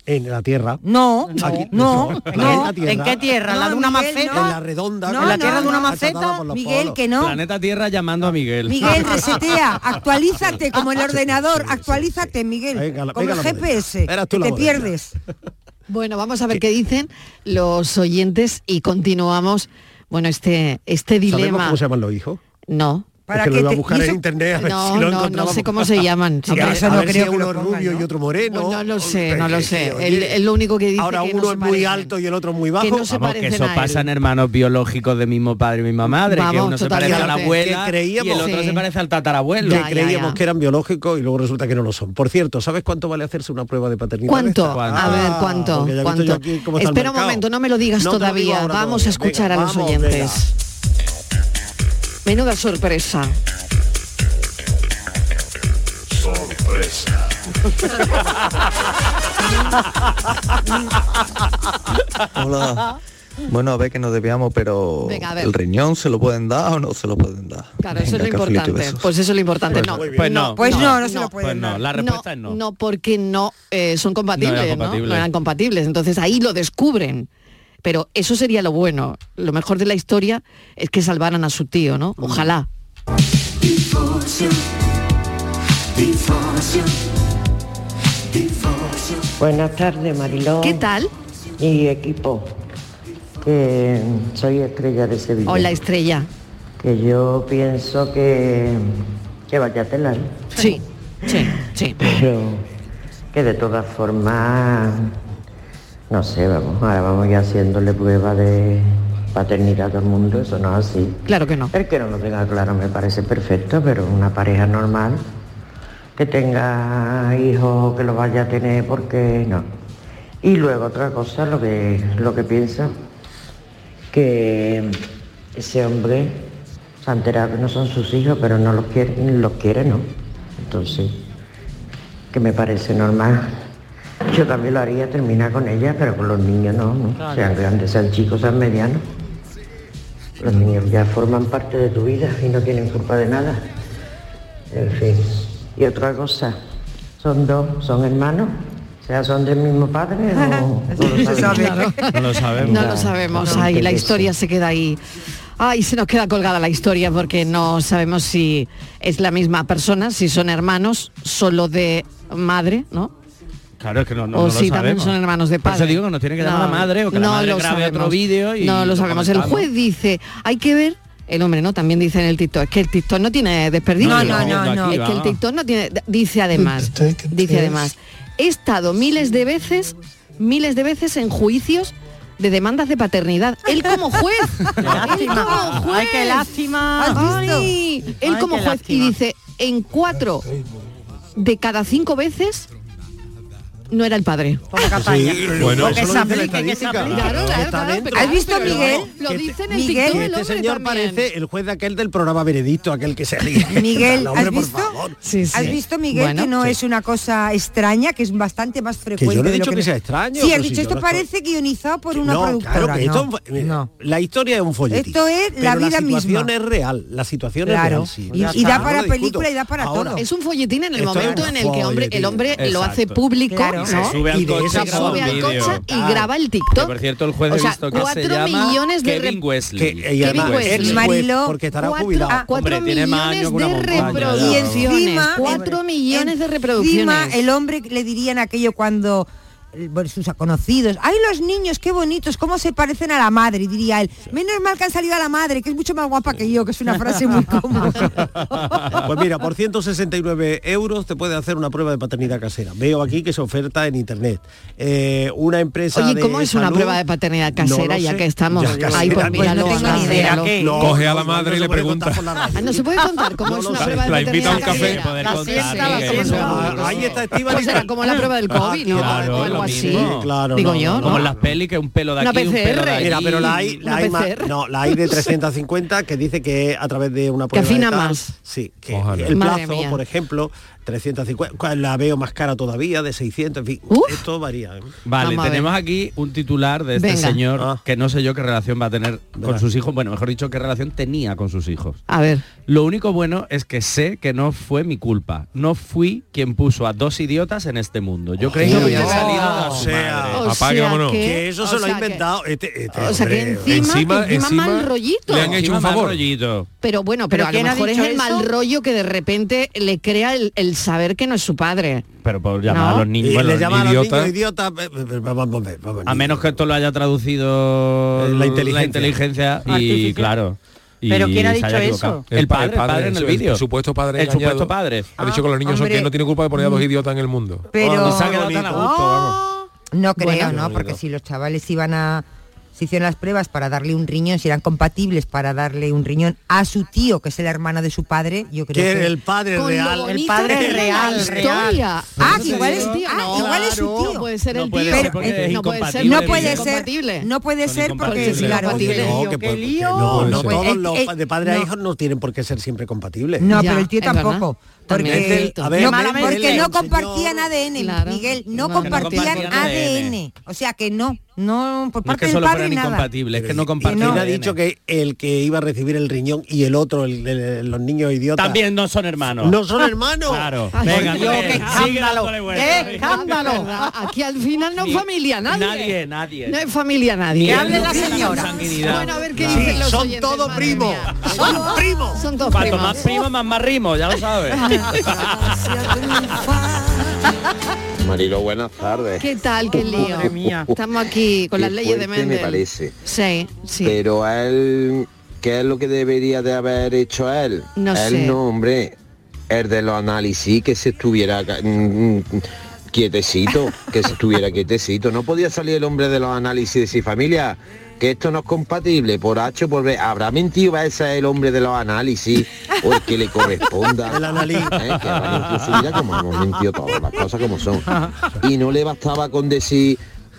en la tierra. No, Aquí- no, en no. ¿En qué tierra? ¿La No, de una Miguel, maceta? no. En la redonda. ¿En la tierra de una maceta? Miguel, polos. que no. Planeta Tierra llamando a Miguel. Miguel, resetea, actualízate como el ordenador, actualízate, Miguel, como el. GPS, que te pierdes. Bueno, vamos a ver qué dicen los oyentes y continuamos, bueno, este, este ¿Sabemos dilema. cómo se llaman los hijos? No. Es que lo iba a buscar en internet a ver No, si lo no, no sé cómo se llaman. Sí, a, eso a no ver creo si que uno rubio ¿no? y otro moreno. Pues no lo sé, no lo sé. él lo único que dice Ahora que uno es muy parecen. alto y el otro es muy bajo. Que no se Vamos, que parecen eso pasa en hermanos biológicos de mismo padre y misma madre, que uno se parece a la abuela creíamos- y el otro Sí. se parece al tatarabuelo. Ya, que creíamos ya. que eran biológicos y luego resulta que no lo son. Por cierto, ¿sabes cuánto vale hacerse una prueba de paternidad? ¿Cuánto? A Ah, ver, visto ¿Cuánto? el Espera un momento, no me lo digas todavía. vamos a escuchar a los oyentes. Menuda sorpresa. Hola. Bueno, a ver que nos debíamos, pero Venga, a ver. ¿el riñón se lo pueden dar o no se lo pueden dar? Claro, eso es lo Venga, importante. Pues eso es lo importante. No, Pues no. Pues no, no se lo Pues pueden no, dar. la respuesta es no. No, porque no eh, son compatibles, No no, eran compatibles. No eran compatibles. Entonces ahí lo descubren. Pero eso sería lo bueno. Lo mejor de la historia es que salvaran a su tío, ¿no? Ojalá. Buenas tardes, Mariló. ¿Qué tal? Y equipo. Que soy estrella de Sevilla. Hola, Estrella. Que yo pienso que, que vaya a telar. Sí, sí, sí. Pero que de todas formas, no sé, vamos, ahora vamos ya haciéndole prueba de paternidad a todo el mundo, eso no es así. Claro que no. El que no lo tenga claro me parece perfecto, pero una pareja normal que tenga hijos que lo vaya a tener, porque no? Y luego otra cosa, lo que, lo que pienso, que ese hombre Se ha enterado que no son sus hijos, pero no los quiere, los quiere, ¿no? Entonces, que me parece normal. Yo también lo haría, terminar con ella, pero con los niños no, ¿no? Claro. Sean grandes, sean chicos, sean medianos. Los niños ya forman parte de tu vida y no tienen culpa de nada. En fin. Y otra cosa, son dos, son hermanos, o sea, son del mismo padre o no lo sabemos. No lo sabemos. No lo sabemos. No, Ahí la historia se queda ahí. Ay, se nos queda colgada la historia porque no sabemos si es la misma persona, si son hermanos solo de madre, ¿no? Claro, es que no, no, o no lo si también sabemos. son hermanos de Por padre. eso digo que nos tiene que llamar la madre o que la madre lo grabe otro vídeo y No lo lo sabemos. El juez dice, hay que ver el hombre no también dice en el TikTok es que el TikTok no tiene desperdicio No, no, no, no. es que el TikTok no tiene dice además dice además he estado miles de veces miles de veces en juicios de demandas de paternidad él como juez él lástima. como juez Ay, qué lástima. Él Ay, como qué juez y dice en cuatro de cada cinco veces no era el padre. Bueno, que se aplique, que se aplique. Claro, claro, claro, ¿Has visto, pero Miguel? Lo Que dice en el Miguel, TikTok Que el este señor también. parece el juez de aquel del programa Veredicto, aquel que se ríe. Miguel, Hombre, ¿has por visto? favor. Sí, sí. ¿Has visto, Miguel, Bueno, que no sí. es una cosa extraña, que es bastante más frecuente? yo no he dicho que no- sea extraño, Sí, has si dicho, yo esto parece guionizado por una no, productora. claro que esto, no, la historia es un folletín. Esto es la vida la situación misma. es real, la situación es real, sí. Y- da para película y da para todo. Es un folletín en el momento en el que el hombre lo hace público, Claro. ¿no? Se sube al Y de coche esa y graba un sube al vídeo. coche y Claro. graba el Que, TikTok. por cierto, el juez O he sea, visto que se cuatro llama millones de Kevin Wesley. que Kevin Wesley. Marilo, porque estará cuatro, jubilado. ah, cuatro Hombre, tiene más millones años que una de montaña, reproducciones. Y encima- cuatro millones de Encima, reproducciones. el hombre le dirían aquello cuando sus conocidos, ay los niños, qué bonitos, cómo se parecen a la madre, diría él, menos mal que han salido a la madre, que es mucho más guapa que yo, que es una frase muy común. Pues mira, por 169 euros te puede hacer una prueba de paternidad casera. Veo aquí que se oferta en internet. Eh, una empresa Oye, de ¿cómo es una prueba de paternidad casera No ya sé. que estamos? Ya casera, Ay, pues no. míralo, Pues no tengo ni idea. Coge a la madre no y le pregunta. Ah, no se puede contar cómo No es una prueba de La invita a paternidad un café. Ah, Ahí está será como la prueba del COVID, ¿no? Algo así. Claro, Digo no, yo. Como en las pelis, que un pelo de Una aquí, un pelo de PCR. allí. Mira, pero la hay, la hay, ma- PCR. no, la hay de 350 que dice que a través de una prueba afina de tal- más. Sí, que Ojalá. el plazo, por ejemplo, 350, cual la veo más cara todavía, de 600, en fin, Uf. esto varía. ¿eh? Vale, Vamos tenemos aquí un titular de este Venga. señor Ah. que no sé yo qué relación va a tener con sus hijos. Bueno, mejor dicho, qué relación tenía con sus hijos. A ver. Lo único bueno es que sé que no fue mi culpa. No fui quien puso a dos idiotas en este mundo. Yo creí que Oh. había salido de O su sea, madre. O Apague, sea vámonos. que- que eso se lo ha sea que- inventado este, este O sea que encima, Encima- encima encima mal rollito. le han hecho un favor. rollito. Pero bueno, pero, ¿Pero a lo quién ha mejor es dicho el mal rollo que de repente le crea el, el saber que no es su padre. Pero por llamar No. a los niños. Bueno, le los llaman a los idiota. niños idiotas. a menos que esto lo haya traducido Eh, la inteligencia. inteligencia y claro. ¿Pero quién ha se dicho haya eso? equivocado. El, padre, el padre en el vídeo. El supuesto padre El supuesto padre. Ha dicho que los niños son hombre. que no tiene culpa de poner a dos idiotas en el mundo. Pero Oh, se ha quedado tan a gusto, vamos. No creo, Bueno, ¿no? no, Porque no. si los chavales iban a se hicieron las pruebas para darle un riñón, si eran compatibles para darle un riñón a su tío, que es el hermano de su padre, yo creo que que el padre real. bonito padre real, la real. historia. Ah, que igual es- ah, no, igual es su no tío. puede ser No el puede tío. porque es no puede ser, no porque puede es ser, no puede ser porque compatibles. No, lío, que qué puede- que lío. no, no todos eh, los eh, de padre a no. hijos no tienen por qué ser siempre compatibles. No, Ya, pero el tío es verdad. tampoco. Porque. A ver, no, malamente porque no señor- compartían ADN, Claro. Miguel, no No, que no compartían compartían ADN. O sea que no, no por No es parte que del solo padre fueran nada. incompatibles, es que no ¿Quién compartían. ha ADN. dicho que el que iba a recibir el riñón y el otro, el- el- los niños idiotas, También no son hermanos. no son hermanos? Claro. Ay, Venga, Dios, qué escándalo, qué escándalo. Aquí al final no es familia nadie. Nadie, nadie. No es familia nadie. Que hable la señora. Bueno, a ver qué dicen los son todos primos. Son primos. Son todos Cuanto primos. más primo, más más rimo, ya lo sabes. Marilo, buenas tardes. ¿Qué tal? Qué lío. Madre mía. Estamos aquí con Qué las leyes de fuerte me Mendel. parece. Sí, sí. Pero a él, ¿qué es lo que debería de haber hecho a él? No él sé. no, hombre. El de los análisis, que se estuviera mm, mm, quietecito, que se estuviera quietecito. No podía salir el hombre de los análisis y decir, familia, que esto no es compatible, por H o por B. ¿Habrá mentido va a ser el hombre de los análisis o el que le corresponda? El analí. ¿Eh? Que habrá mentido su vida como hemos mentido todas las cosas como son. Y no le bastaba con decir,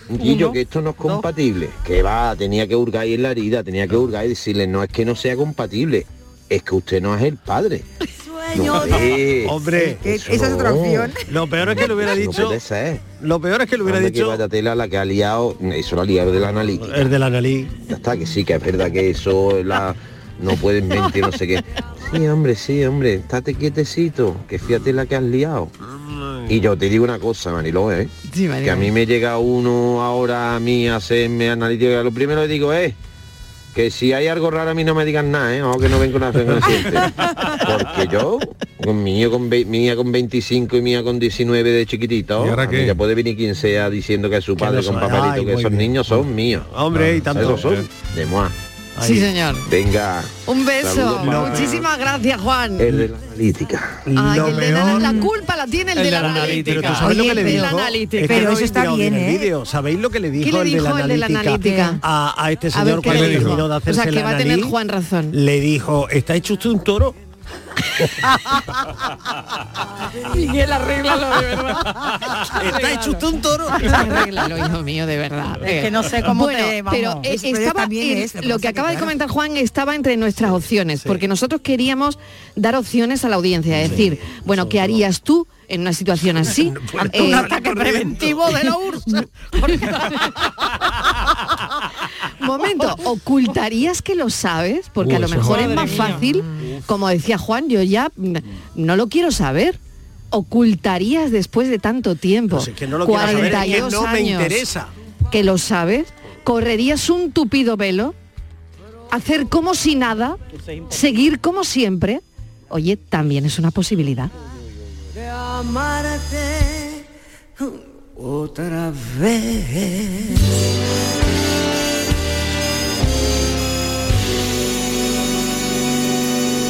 Guillo, Uno, que esto no es compatible. Que va, tenía que hurgar ahí en la herida, tenía que hurgar y decirle, no es que no sea compatible. es que usted no es el padre. No, eh, Hombre, eso no. Lo peor es que lo hubiera No dicho. puede ser. Lo peor es que lo hubiera Anda, que dicho vaya tela la que ha liado, eso lo ha liado del analítica. el del analí. Ya está, que sí, que es verdad que eso la, no pueden mentir, no sé qué. Sí, hombre, sí, hombre, estate quietecito, que fíjate la que has liado. Y yo te digo una cosa, Mariló, ¿eh? Sí, que a mí me llega uno ahora a mí a hacerme analítica, lo primero que digo es que si hay algo raro a mí no me digan nada, ¿eh? Ojo que no vengo una consciente. Porque yo, con mi hijo con, hija con 25 y mía con 19 de chiquitito, ya puede venir quien sea diciendo que es su padre con papelito, que esos bien. niños son míos. Hombre, y tanto. Esos son de Sí, señor. Venga. Un beso. Muchísimas gracias, Juan. El de la analítica. Ay, Lo el de la, culpa la tiene el, de la analítica. Pero tú sabes lo que le Oye, dijo. el de la analítica. Es que no habéis mirado bien el vídeo. ¿Sabéis lo que le dijo, le el, de dijo la el de la analítica a, a este A ver, señor ¿qué cuando le dijo? terminó de O hacerse sea, que va a tener? Juan razón. Le dijo, ¿está hecho usted un toro? Miguel, arréglalo de verdad. ¿Está hecho usted un toro? Arréglalo, hijo mío, de verdad. Es que no sé cómo bueno, te- vamos. Pero eh, estaba en- es, lo que lo pasa que acaba de claro. comentar Juan estaba entre nuestras opciones, porque nosotros queríamos dar opciones a la audiencia, es decir, bueno, ¿qué harías tú en una situación así? Ante un Eh, ataque preventivo de la URSS. Momento, ¿ocultarías que lo sabes? Porque a lo mejor es- más fácil, como decía Juan, yo ya no lo quiero saber. ¿Ocultarías después de tanto tiempo? Pues es que no lo quiero saber, es que 42 no me años, interesa. Que lo sabes. ¿Correrías un tupido velo? ¿Hacer como si nada? ¿Seguir como siempre? Oye, también es una posibilidad. de amarte otra vez.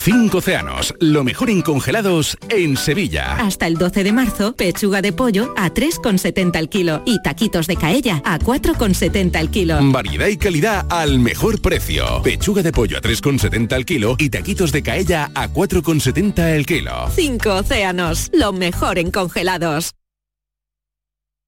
Cinco océanos, lo mejor en congelados en Sevilla. Hasta el 12 de marzo, pechuga de pollo a 3,70 al kilo y taquitos de caella a 4,70 al kilo. Variedad y calidad al mejor precio. Pechuga de pollo a 3,70 al kilo y taquitos de caella a 4,70 el kilo. Cinco océanos, lo mejor en congelados.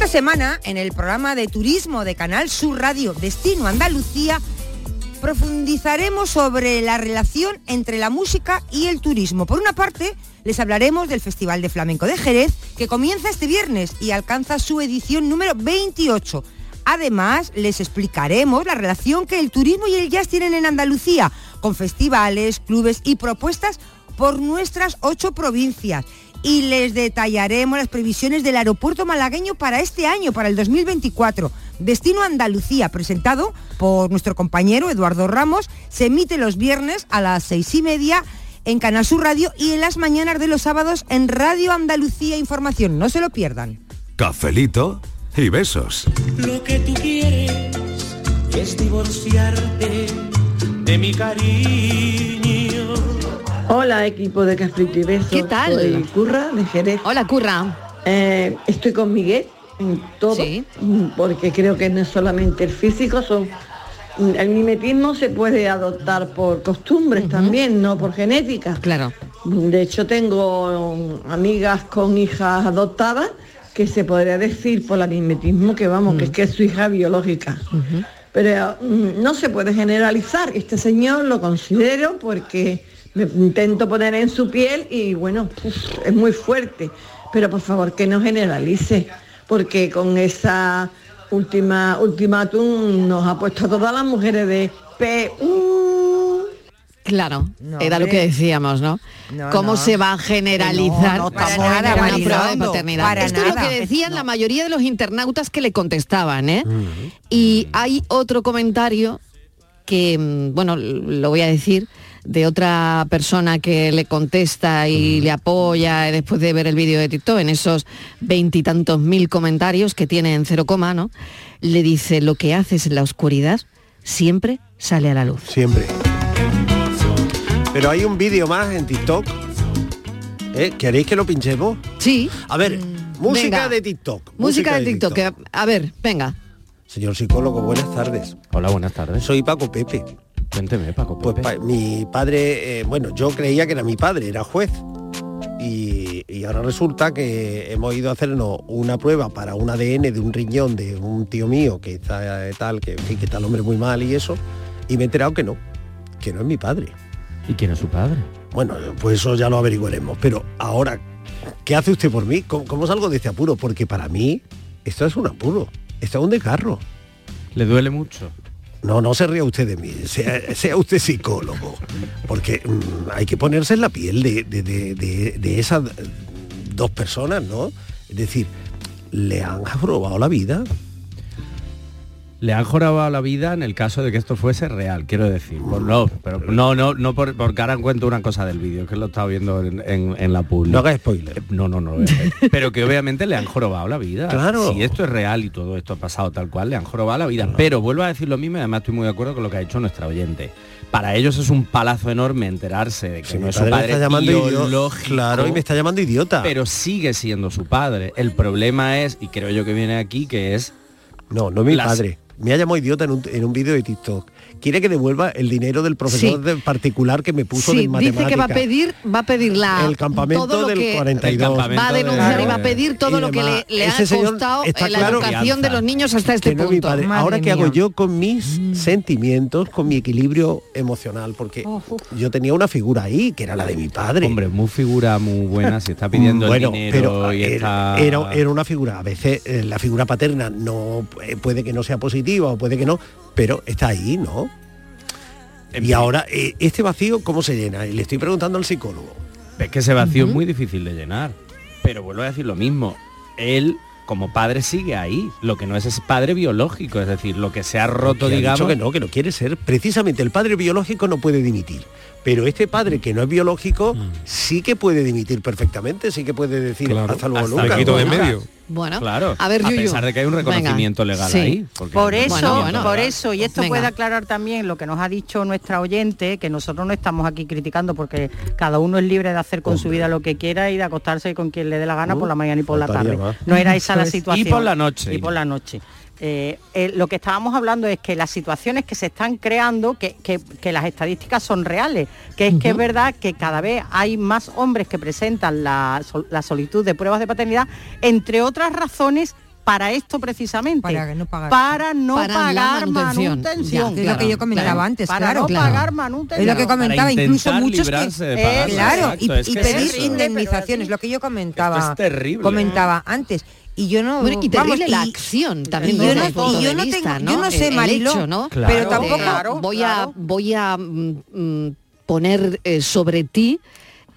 Esta semana, en el programa de turismo de Canal Sur Radio Destino Andalucía, profundizaremos sobre la relación entre la música y el turismo. Por una parte, les hablaremos del Festival de Flamenco de Jerez, que comienza este viernes y alcanza su edición número 28. Además, les explicaremos la relación que el turismo y el jazz tienen en Andalucía, con festivales, clubes y propuestas por nuestras ocho provincias. Y les detallaremos las previsiones del aeropuerto malagueño para este año, para el 2024. Destino Andalucía, presentado por nuestro compañero Eduardo Ramos, se emite los viernes a las seis y media en Canal Sur Radio y en las mañanas de los sábados en Radio Andalucía Información. No se lo pierdan. Cafelito y besos. Lo que tú quieres es divorciarte de mi cariño. Hola equipo de Cafelito y Besos. ¿Qué tal? Soy Curra de Jerez. Hola, Curra. Eh, estoy con Miguel en todo, mm, porque creo que no es solamente el físico, son mm, el mimetismo se puede adoptar por costumbres también, no por genética. Claro. De hecho tengo mm, amigas con hijas adoptadas que se podría decir por el mimetismo que vamos, que es que es su hija biológica. Pero no se puede generalizar. Este señor lo considero porque me intento poner en su piel y bueno, uf, es muy fuerte. Pero por favor que no generalice, porque con esa última ultimátum nos ha puesto a todas las mujeres de PU. Claro, No, era lo que decíamos, ¿no? No, ¿Cómo no. se va a generalizar No, no estamos una prueba de paternidad? para Esto es lo que decían la mayoría de los internautas que le contestaban, ¿eh? Y hay otro comentario que, mm, bueno, lo voy a decir, de otra persona que le contesta y le apoya después de ver el vídeo de TikTok, en esos veintitantos mil comentarios que tiene en cero coma, ¿no? Le dice, lo que haces en la oscuridad siempre sale a la luz. Siempre. Pero hay un vídeo más en TikTok. ¿Eh? ¿Queréis que lo pinchemos? Sí. A ver, música venga. de TikTok. Música de TikTok, que- a ver, venga. Señor psicólogo, buenas tardes. Hola, buenas tardes. Soy Paco Pepe. Cuénteme, Paco Pues pa- mi padre, eh, bueno, yo creía que era mi padre, era juez. Y, y ahora resulta que hemos ido a hacernos una prueba para un ADN de un riñón de un tío mío que está eh, tal, que, que está el hombre muy mal y eso. Y me he enterado que no, que no es mi padre. ¿Y quién es su padre? Bueno, pues eso ya lo averiguaremos. Pero ahora, ¿qué hace usted por mí? ¿Cómo, cómo salgo de este apuro? Porque para mí esto es un apuro. Esto es un desgarro. ¿Le duele mucho? No, no se ría usted de mí, sea, usted psicólogo, porque mm, hay que ponerse en la piel de, de- de- de- esas dos personas, ¿no? Es decir, le han robado la vida. Le han jorobado la vida en el caso de que esto fuese real, quiero decir. Por- no, pero no, no, no por, porque ahora cuento una cosa del vídeo, que lo he estado viendo en, en- en la publi. No haga spoiler. No, no, no. hacer. pero que obviamente le han jorobado la vida. Claro. Si esto es real y todo esto ha pasado tal cual, le han jorobado la vida. Pero vuelvo a decir lo mismo y además estoy muy de acuerdo con lo que ha dicho nuestra oyente. Para ellos es un palazo enorme enterarse de que Si no es su padre me está llamando idiota, biológico. claro, y me está llamando idiota. Pero sigue siendo su padre. El problema es, y creo yo que viene aquí, que es... No, no mi las- padre. Me ha llamado idiota en un, en un vídeo de TikTok. Quiere que devuelva el dinero del profesor Sí. de particular que me puso de Sí, matemáticas. dice que va a pedir, va a pedir la El campamento todo lo del que 42. va a denunciar y va a pedir todo Y lo que le, le ha costado está en la claro- educación de los niños hasta este no punto. padre. Ahora qué hago yo con mis sentimientos, con mi equilibrio emocional, porque yo tenía una figura ahí que era la de mi padre. Hombre, muy figura muy buena, si está pidiendo bueno, el dinero pero y era, está... era, era una figura. A veces eh, la figura paterna no eh, puede que no sea positiva o puede que no, pero está ahí, ¿no? Y ahora, eh, este vacío, ¿cómo se llena? Y le estoy preguntando al psicólogo. Es que ese vacío es muy difícil de llenar. Pero vuelvo a decir lo mismo. Él, como padre, sigue ahí. Lo que no es es padre biológico. Es decir, lo que se ha roto, digamos... que no, que no quiere ser. Precisamente el padre biológico no puede dimitir. Pero este padre que no es biológico sí que puede dimitir perfectamente, sí que puede decir hasta luego Hasta nunca. me quito de medio. Bueno, Claro, a ver, a Yuyu. pesar de que hay un Venga. reconocimiento legal Sí. ahí. Por eso, por eso, y esto Venga. puede aclarar también lo que nos ha dicho nuestra oyente, que nosotros no estamos aquí criticando porque cada uno es libre de hacer con su vida lo que quiera y de acostarse con quien le dé la gana por la mañana y por la tarde. más. No era esa la situación. Y por la noche. Y por la noche. Eh, eh, lo que estábamos hablando es que las situaciones que se están creando, que, que- que las estadísticas son reales, que es que es verdad que cada vez hay más hombres que presentan la, la solicitud de pruebas de paternidad, entre otras razones para esto precisamente. Para no pagar, para no Para pagar manutención. manutención. Ya, es lo que yo comentaba Claro. antes, Para claro. no Claro. pagar manutención. Es lo que comentaba, incluso muchos que claro, y, exacto, y que es pedir eso. indemnizaciones, lo que yo comentaba, es terrible. comentaba antes. Y yo no Bueno, y vamos, la y- acción también y yo no, y yo vista, tengo, yo no sé, el Marilo, hecho, ¿no? pero tampoco voy a voy a mm, mm, poner eh, sobre ti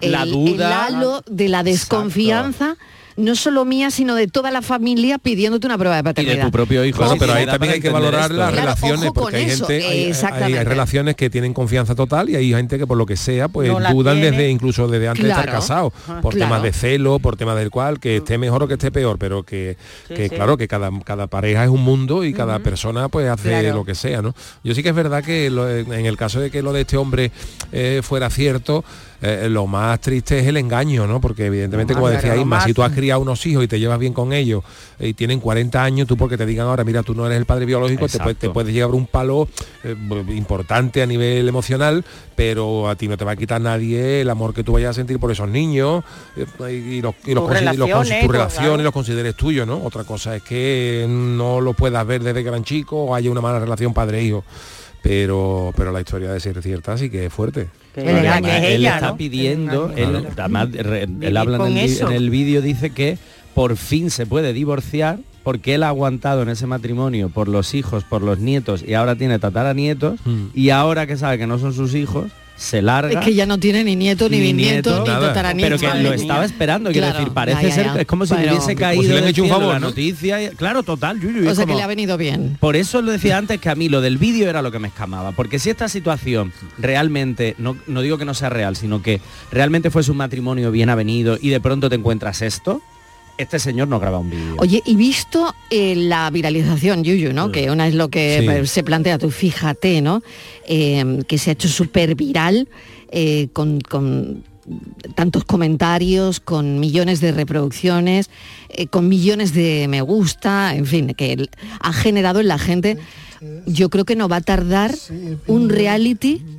el, La duda. el halo de la desconfianza no solo mía sino de toda la familia pidiéndote una prueba de Y paternidad de tu propio hijo. Bueno, pero ahí también para hay que valorar esto, las. Claro, relaciones, porque hay eso, gente, hay- hay, hay exactamente. relaciones que tienen confianza total y hay gente que por lo que sea, pues No dudan tiene. desde incluso desde antes de estar casados, Ajá. por Claro. temas de celo, por temas del cual, que esté mejor o que esté peor, pero que, Sí, que sí. claro, que cada, cada pareja es un mundo y cada persona pues hace Claro. lo que sea, ¿no? Yo sí que es verdad que lo- en el caso de que lo de este hombre eh, fuera cierto, eh, lo más triste es el engaño, ¿no? Porque evidentemente, como decía Isma, si tú has criado unos hijos y te llevas bien con ellos eh, y tienen 40 años, tú porque te digan ahora, mira, tú no eres el padre biológico, te, puede- te Exacto. puedes llevar un palo eh, importante a nivel emocional, pero a ti no te va a quitar nadie el amor que tú vayas a sentir por esos niños eh, y, los, y los y los relaciones, tu pues, relación claro. y los consideres tuyos, ¿no? Otra cosa es que no lo puedas ver desde gran chico o haya una mala relación padre-hijo. Pero, pero la historia de ser cierta sí que es fuerte. Que que es él ella, está ¿no? pidiendo, él, además, re- él Vivir habla en el, en el vídeo, dice que por fin se puede divorciar porque él ha aguantado en ese matrimonio por los hijos, por los nietos y ahora tiene tataranietos Mm. y ahora que sabe que no son sus hijos, se larga. es que ya no tiene ni nieto ni Ni bisnieto nieto, ni nada. tataranieto pero que lo mía. estaba esperando, quiero Claro, decir, parece ya, ya, ser, es como si le hubiese caído si le han hecho un favor, la ¿no? noticia, y- claro, total, Yuyu, y o es sea que le ha venido bien por eso lo decía antes que a mí lo del vídeo era lo que me escamaba. Porque si esta situación realmente, no, no digo que no sea real, sino que realmente fuese un matrimonio bien avenido y de pronto te encuentras esto, este señor no graba un vídeo. Oye, y visto eh, la viralización, Yuyu, ¿no? Que una es lo que Sí. eh, se plantea, tú fíjate, ¿no? Eh, que se ha hecho súper viral eh, con, con tantos comentarios, con millones de reproducciones, eh, con millones de me gusta, en fin, que ha generado en la gente. Yo creo que no va a tardar un reality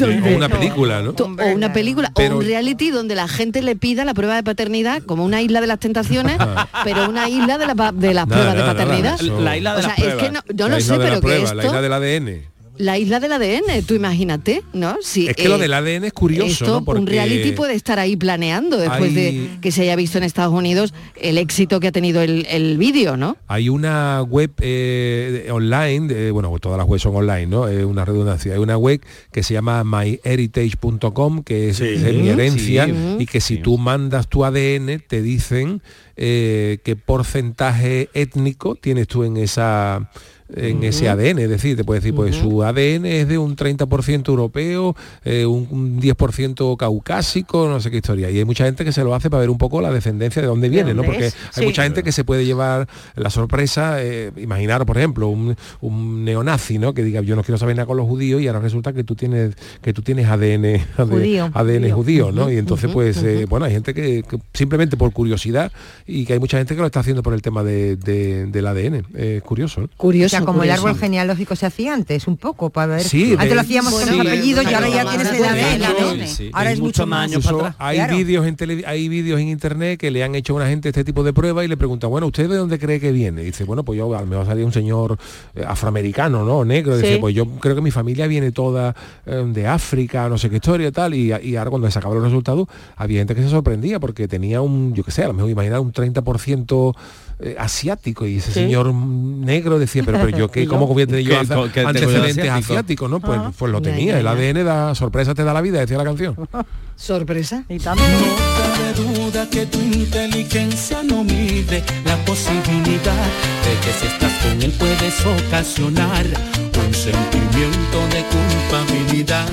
O una película, o una película Pero- o un reality donde la gente le pida la prueba de paternidad como una isla de las tentaciones pero una isla de, la de las Nada, pruebas de nada, nada, paternidad. La isla de o sea las es pruebas. que no, yo La no isla sé de la pero que prueba, esto La isla del ADN. La isla del ADN tú imagínate no si Es que lo del ADN es curioso, esto, ¿no? un reality puede estar ahí planeando después hay- de que se haya visto en Estados Unidos el éxito que ha tenido el, el vídeo no Hay una web eh, online, de- bueno, pues todas las webs son online, ¿no? Es una redundancia. Hay una web que se llama myheritage.com, que es, es mi herencia, sí, y que si tú mandas tu ADN, te dicen eh, qué porcentaje étnico tienes tú en esa en ese ADN, es decir, te puede decir, pues su ADN es de un 30% europeo, eh, un, un 10% caucásico, no sé qué historia. Y hay mucha gente que se lo hace para ver un poco la descendencia de dónde viene, ¿no? dónde Porque es? hay Sí. mucha gente que se puede llevar la sorpresa, eh, imaginar, por ejemplo, un, un neonazi, ¿no? Que diga, yo no quiero saber nada con los judíos y ahora resulta que tú tienes que tú tienes ADN ADN Judío. ADN judío, ¿no? Y entonces, pues, eh, bueno, hay gente que, que simplemente por curiosidad y que hay mucha gente que lo está haciendo por el tema de, de- del ADN. Es curioso, curioso sea, como el árbol genealógico se hacía antes, un poco, para ver. Sí, antes de- lo hacíamos con los sí, apellidos y ahora ya tienes el ADN, Ahora hay es mucho más hay vídeos en tele- hay vídeos en internet que le han hecho a una gente este tipo de pruebas y le preguntan, bueno, ¿usted de dónde cree que viene? Y dice, bueno, pues yo me va a salir un señor eh, afroamericano, ¿no? Negro. Dice, Sí. pues yo creo que mi familia viene toda eh, de África, no sé qué historia y tal. Y, y ahora cuando se acabaron los resultados, había gente que se sorprendía porque tenía un, yo qué sé, a lo mejor imaginar un 30% eh, asiático y ese Sí. señor negro decía, pero, pero yo, ¿qué. ¿cómo voy a tener yo ¿Qué- hace- co- qué tengo yo antecedentes asiático? asiáticos, no? Pues, Ah. pues lo Ya, tenía, ya, el ya. ADN da sorpresa te da la vida, decía la canción. sorpresa y tanto cabe duda que tu inteligencia no mide la posibilidad de que si estás con él puedes ocasionar un sentimiento de culpabilidad.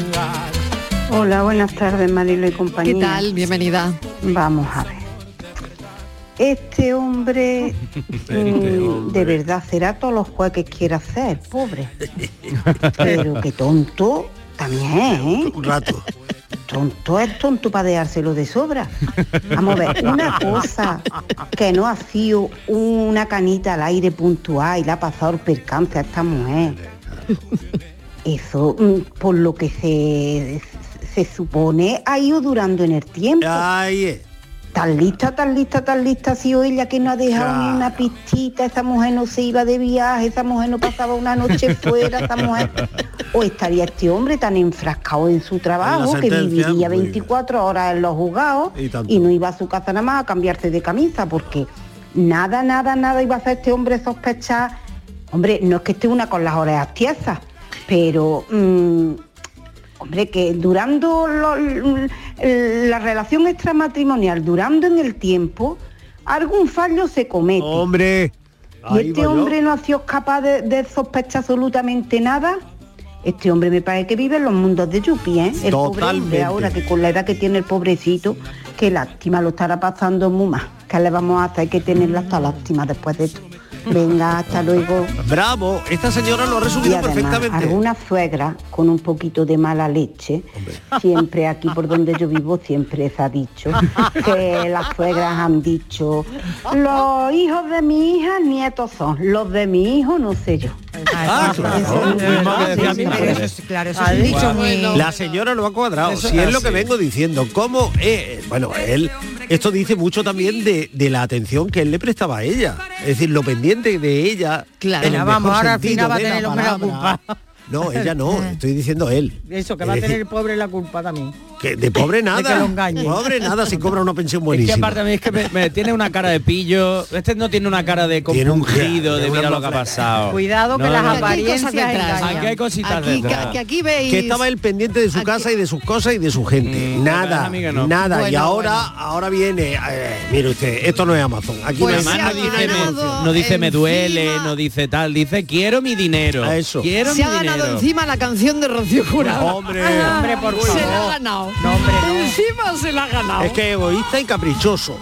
Hola, buenas tardes, Marilo y compañía. qué tal bienvenida Vamos a ver. Este hombre, mm, de verdad será todos los juegos que quiera hacer, pobre. Pero qué tonto también es, ¿eh? Un rato. Tonto es tonto para dejárselo de sobra. Vamos a ver, una cosa que no ha sido una canita al aire puntual y le ha pasado el percance a esta mujer. Eso, mm, por lo que se, se supone, ha ido durando en el tiempo. Ahí es. Tan lista, tan lista, tan lista ha sido ella que no ha dejado ni una pistita, esa mujer no se iba de viaje, esa mujer no pasaba una noche fuera, esa mujer... O estaría este hombre tan enfrascado en su trabajo que viviría muy 24 horas en los juzgados y no iba a su casa nada más a cambiarse de camisa, porque nada, nada, nada iba a hacer este hombre sospechar. Hombre, no es que esté una con las orejas tiesas, pero mm, hombre, que durando lo- la relación extramatrimonial, durando en el tiempo, algún fallo se comete. Hombre, y ahí este yo. hombre no ha sido capaz de, de sospechar absolutamente nada. Este hombre me parece que vive en los mundos de Yupi, ¿eh? El pobre hombre ahora que con la edad que tiene el pobrecito, qué lástima, lo estará pasando muy mal. ¿Qué le vamos a hacer? Hay que tenerla hasta lástima después de esto. Venga, hasta luego. Bravo, esta señora lo ha Y resumido además, perfectamente. alguna suegra con un poquito de mala leche, siempre aquí por donde yo vivo, siempre se ha dicho que las suegras han dicho, los hijos de mi hija nietos son, los de mi hijo no sé yo. Ah. La señora lo ha cuadrado. Eso si es lo que vengo diciendo. ¿Cómo? eh, bueno, él. Esto dice mucho también de, de la atención que él le prestaba a ella. Es decir, lo pendiente de ella. Claro. en el Vamos, ahora al final va a la tener la culpa. No, ella no, estoy diciendo él. Eso, que va a tener el pobre la culpa también. Que de pobre De que nada. lo. Pobre nada si cobra una pensión Es que buenísima. aparte a mí es que me, me tiene una cara de pillo. Este no tiene una cara de Tiene un- compungido, de mira lo que ha pasado. Cuidado que No, las no, no. apariencias. Aquí hay cositas Aquí, detrás. que, que aquí veis... que estaba él pendiente de su casa y de sus cosas y de su gente. Mm, nada, que no. nada. y Bueno, ahora, ahora viene, eh, mire usted, esto no es Amazon. Aquí Pues Además no dice, ganado me, no dice me duele, no dice tal, dice quiero mi dinero. A eso. Quiero Se mi ha ganado dinero. encima la canción de Rocío Jurado. Hombre, Hombre, por Se la ha favor. Ganado. No, hombre, no. Encima se la ha ganado. es que egoísta y caprichoso.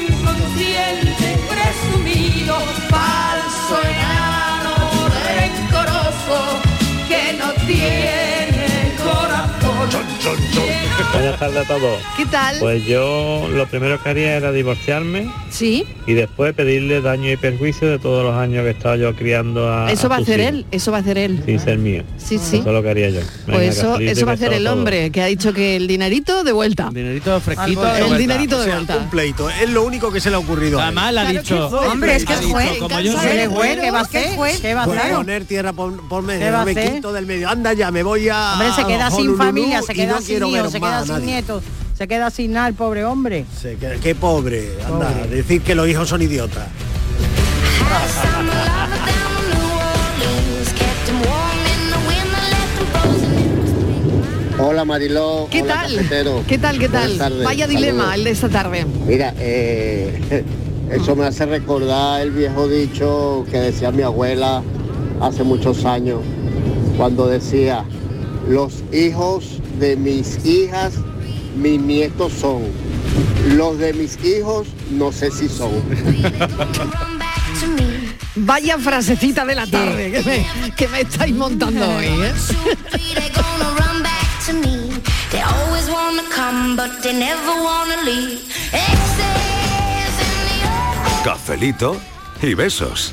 inconsciente, presumido, falso enano, rencoroso, que no tiene corazón. Buenas tardes a todos. ¿Qué tal? Pues yo lo primero que haría era divorciarme Sí, y después pedirle daño y perjuicio de todos los años que he estado yo criando a eso va a hacer hijos, él, eso va a hacer él. Sin ser mío. Sí, sí. Eso es lo que haría yo. Venga, Pues eso, eso va a hacer el hombre, que ha dicho que el dinerito de vuelta. Dinerito fresquito. De el vuelta. dinerito de O sea, vuelta. un pleito. Es lo único que se le ha ocurrido. Además le ha Claro dicho. Hombre, es que dicho, fue. como yo soy el güero, ¿Qué va a ¿qué hacer? fue? ¿Qué va a hacer? poner tierra por, por medio, ¿Qué va a me quito del medio. Anda ya, me voy a Hombre, se queda sin familia, se queda sin se queda sin nadie. nietos, se queda sin nada el pobre hombre. Se queda- qué pobre, anda, decir que los hijos son idiotas. Hola Mariló, ¿Qué hola tal? cafetero. ¿Qué tal, qué tal? Vaya saludos. dilema el de esta tarde. Mira, eh, eso me hace recordar el viejo dicho que decía mi abuela hace muchos años, cuando decía, los hijos de mis hijas, mis nietos son. Los de mis hijos, no sé si son. Vaya frasecita de la tarde que me, que me estáis montando hoy. ¿eh? Cafelito y besos.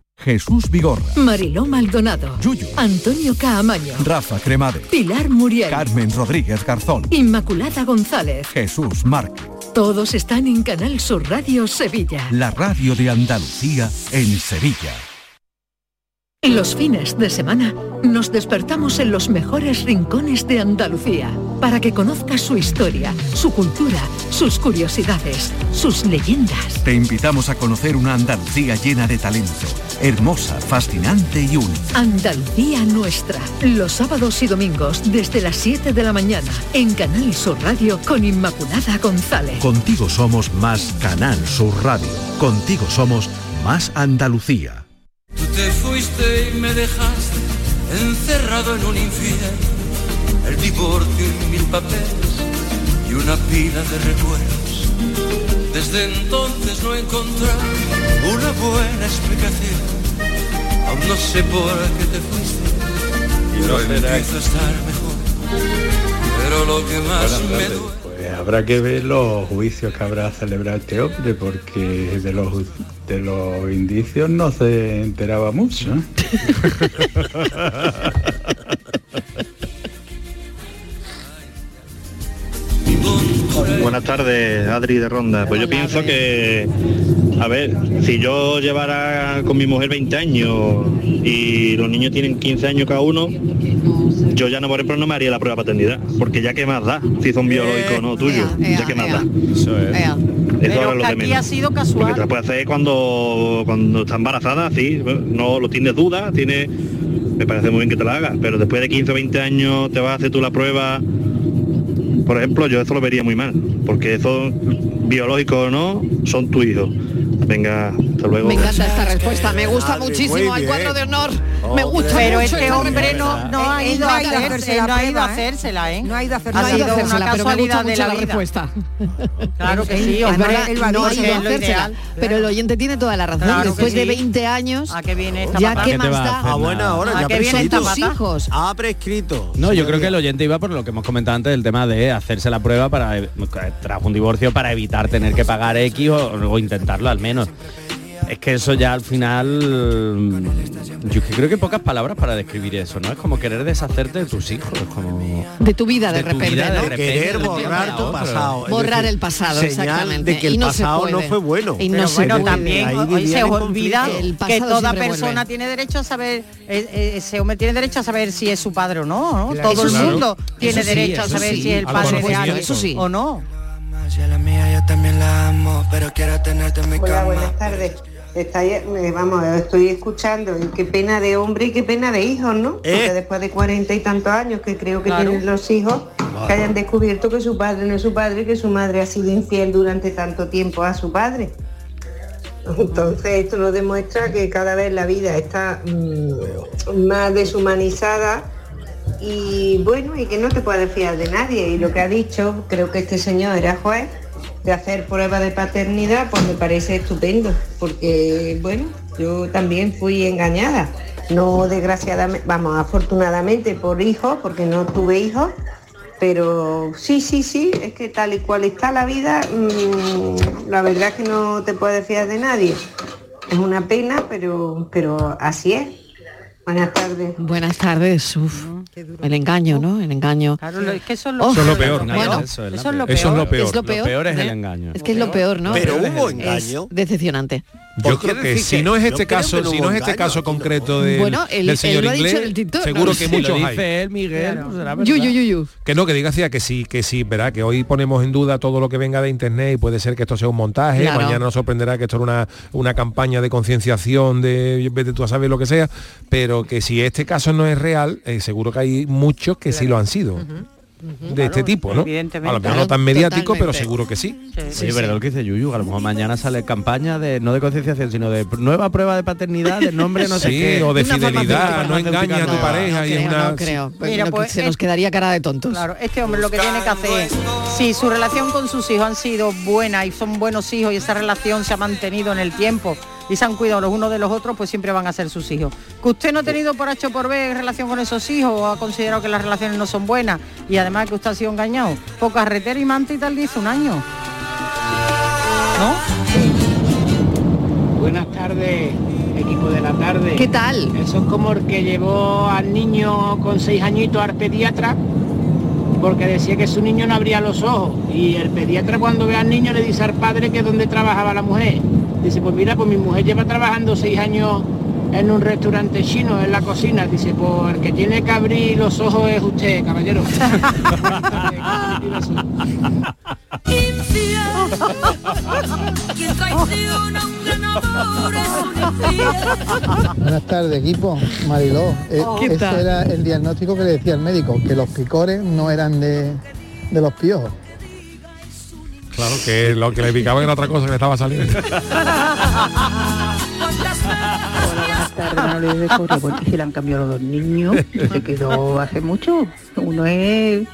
Jesús Vigorra, Mariló Maldonado. Antonio Caamaño. Rafa Cremade, Pilar Muriel. Carmen Rodríguez Garzón, Inmaculada González. Jesús Márquez. Todos están en Canal Sur Radio Sevilla. La radio de Andalucía en Sevilla. Los fines de semana nos despertamos en los mejores rincones de Andalucía para que conozcas su historia, su cultura, sus curiosidades, sus leyendas. Te invitamos a conocer una Andalucía llena de talento, hermosa, fascinante y única. Andalucía nuestra, los sábados y domingos desde las 7 de la mañana en Canal Sur Radio con Inmaculada González. Contigo somos más Canal Sur Radio. Contigo somos más Andalucía. Tú te fuiste y me dejaste encerrado en un infierno, el divorcio y mil papeles y una pila de recuerdos. Desde entonces no he encontrado una buena explicación. Aún no sé por qué te fuiste y no no empiezo a estar mejor. Pero lo que más Buenas me duele Pues habrá que ver los juicios que habrá celebrado este hombre, porque de los de los indicios no se enteraba mucho. Buenas tardes, Adri de Ronda. Pues yo pienso que, a ver, si yo llevara con mi mujer 20 años y los niños tienen 15 años cada uno, yo ya no, por ejemplo, no me haría la prueba de paternidad, porque ya que más da, si son biológicos o no tuyos, ya que más da. Eso es. Eso Pero lo que aquí ha sido Lo que casual. te puede hacer es cuando, cuando está embarazada, sí, no lo tienes duda, tiene, me parece muy bien que te la hagas, pero después de 15 o 20 años te vas a hacer tú la prueba, por ejemplo, yo eso lo vería muy mal, porque eso, biológico o no, son tu hijo. Venga, hasta luego. Me encanta esta respuesta, me gusta muchísimo el bien. cuadro de honor. Me gusta Pero mucho este hombre no, no ha Él ido no a ha ido a hacerse, hacerse él la no ha ido a prueba, ¿eh? hacérsela, ¿eh? No ha ido a Ha sido una hacérsela, gusta casualidad de la respuesta. Claro que sí, hombre, ha no ha ido a hacérsela, ideal. pero el oyente tiene toda la razón. Claro Después de sí. 20 años, ¿A qué viene esta ya qué ¿Qué te más va a da. hacer? A buena hora, ¿A ya qué viene prescrito. hijos. Ha prescrito. No, yo creo que el oyente iba por lo que hemos comentado antes del tema de hacerse la prueba para eh, tras un divorcio para evitar tener que pagar X o, o intentarlo al menos. Es que eso ya al final yo creo que pocas palabras para describir eso, ¿no? Es como querer deshacerte de tus hijos, es como De tu vida de, De tu repente, vida de. Querer borrar tu pasado. Borrar decir, el pasado, señal exactamente. de que el y no se pasado no fue bueno. Y no Pero se bueno, puede. también hoy se olvida que toda persona vuelve. tiene derecho a saber, eh, eh, ese hombre tiene derecho a saber si es su padre o no, ¿no? Claro. Todo el mundo tiene Eso sí, derecho a saber sí. si es el A padre lo de alguien eso sí. o no. Si a la mía yo también la amo, pero quiero tenerte en mi Hola, cama. buenas tardes. Está, eh, vamos, estoy escuchando y qué pena de hombre y qué pena de hijos, ¿no? Porque ¿Eh? después de cuarenta y tantos años que creo que Claro. tienen los hijos, que hayan descubierto que su padre no es su padre, que su madre ha sido infiel durante tanto tiempo a su padre. Entonces esto nos demuestra que cada vez la vida está mm, más deshumanizada y bueno, y que no te puedes fiar de nadie. Y lo que ha dicho, creo que este señor era juez, de hacer prueba de paternidad, pues me parece estupendo, porque bueno, yo también fui engañada. No desgraciadamente, vamos, afortunadamente por hijos, porque no tuve hijos, pero sí, sí, sí, es que tal y cual está la vida, mm, la verdad es que no te puedes fiar de nadie. Es una pena, pero, pero así es. Buenas tardes. Buenas tardes. Uf, el engaño, ¿no? El engaño. Claro, lo- es que eso es lo, Oh, Eso es lo peor. Engaño, Bueno, eso es, la eso es lo peor. Eso es lo peor. Es lo Lo peor. es el engaño. Es que es lo peor, ¿no? Pero hubo engaño. Es decepcionante. Yo ¿Por qué creo que si que- no es yo este caso, si no es este caso concreto del, Bueno, él- del señor él lo ha dicho inglés, en el TikTok, seguro no que lo muchos hay. dice él, Miguel, pues será. Que no, que diga García, que sí, que sí, verá, que hoy ponemos en duda todo lo que venga de internet y puede ser que esto sea un montaje, Claro. mañana nos sorprenderá que esto era una, una campaña de concienciación de vete tú a saber lo que sea, pero que si este caso no es real, eh, seguro que hay muchos que sí lo han sido. De este tipo, ¿no? evidentemente. A lo mejor no tan mediático, pero seguro que sí. Sí, es verdad lo que dice Yuyu, a lo mejor mañana sale campaña de no de concienciación, sino de nueva prueba de paternidad, de nombre no sé Sí, qué. o de Una fidelidad, no engaña a tu pareja No y es creo, una... no creo. Pues Mira, pues, se nos es- quedaría cara de tontos. Claro, este hombre lo que tiene que hacer, si su relación con sus hijos han sido buena y son buenos hijos y esa relación se ha mantenido en el tiempo y se han cuidado los unos de los otros, pues siempre van a ser sus hijos. Que usted no ha tenido por H o por B relación con esos hijos o ha considerado que las relaciones no son buenas y además que usted ha sido engañado, pues carretera y manta y tal dice un año. ¿No? Buenas tardes, equipo de la tarde. ¿Qué tal? Eso es como el que llevó al niño con seis añitos al pediatra porque decía que su niño no abría los ojos y el pediatra cuando ve al niño le dice al padre que es donde trabajaba la mujer. Dice, pues mira, pues mi mujer lleva trabajando seis años en un restaurante chino en la cocina. Dice, pues el que tiene que abrir los ojos es usted, caballero. Buenas tardes, equipo. Mariló, eh, ¿Qué ese tal? era el diagnóstico que le decía el médico, que los picores no eran de, de los piojos. Claro, que lo que le picaba era otra cosa que le estaba saliendo. Buenas tardes, se le han cambiado los dos niños. Se quedó hace mucho. Uno es...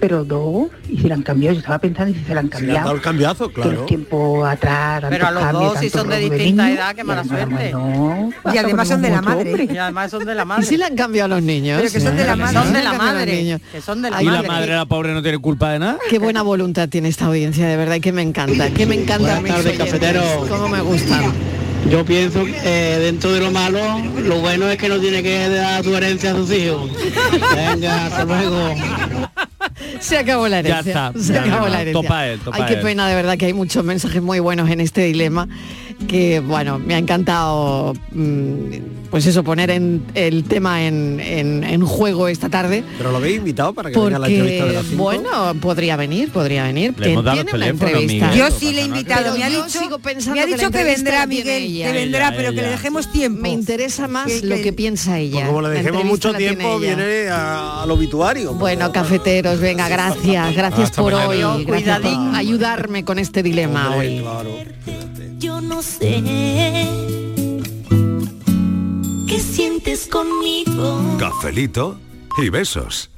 Pero dos, y se le han cambiado. Yo estaba pensando y si se le han Se le ha cambiado. dado el cambiazo, claro. el tiempo atrás, Pero a los dos, si son de distinta niños, edad, qué mala y además, suerte. no, Y además son de la madre. Y además son de la madre. Y si le han cambiado a los niños. Pero que son de la madre. Son de la han cambiado a los madre. niños. Que son de la y la madre. la pobre, no tiene culpa de nada. Qué buena voluntad tiene esta audiencia, de verdad, y que me encanta, que me encanta. Buenas tardes, cafetero. Cómo me gustan. Yo pienso que eh, dentro de lo malo, lo bueno es que no tiene que dar tu herencia a sus hijos. Venga, hasta luego. Se acabó la Ya herencia. está, se ya acabó la herencia. Topa él, topa Ay, qué él. pena, de verdad, que hay muchos mensajes muy buenos en este dilema. Que bueno, me ha encantado mm, pues eso, poner en, el tema en, en- en juego esta tarde. Pero lo habéis invitado para que venga a la entrevista de Porque, las cinco. bueno, podría venir, podría venir. Le que hemos dado tiene entrevista. Miguel, Yo sí le he invitado, me ha dicho, sigo pensando me ha que la dicho que, vendrá, la Miguel, ella. que vendrá, Ella, pero que le dejemos tiempo. Me interesa más Que- lo que- que piensa ella. Pues como le La dejemos mucho la tiempo, viene a- al obituario. Bueno, cafeteros, venga, gracias, gracias Hasta por mañana. hoy, gracias por cuidadín. ayudarme con este dilema hoy. Yo no sé qué sientes conmigo. Cafelito y besos.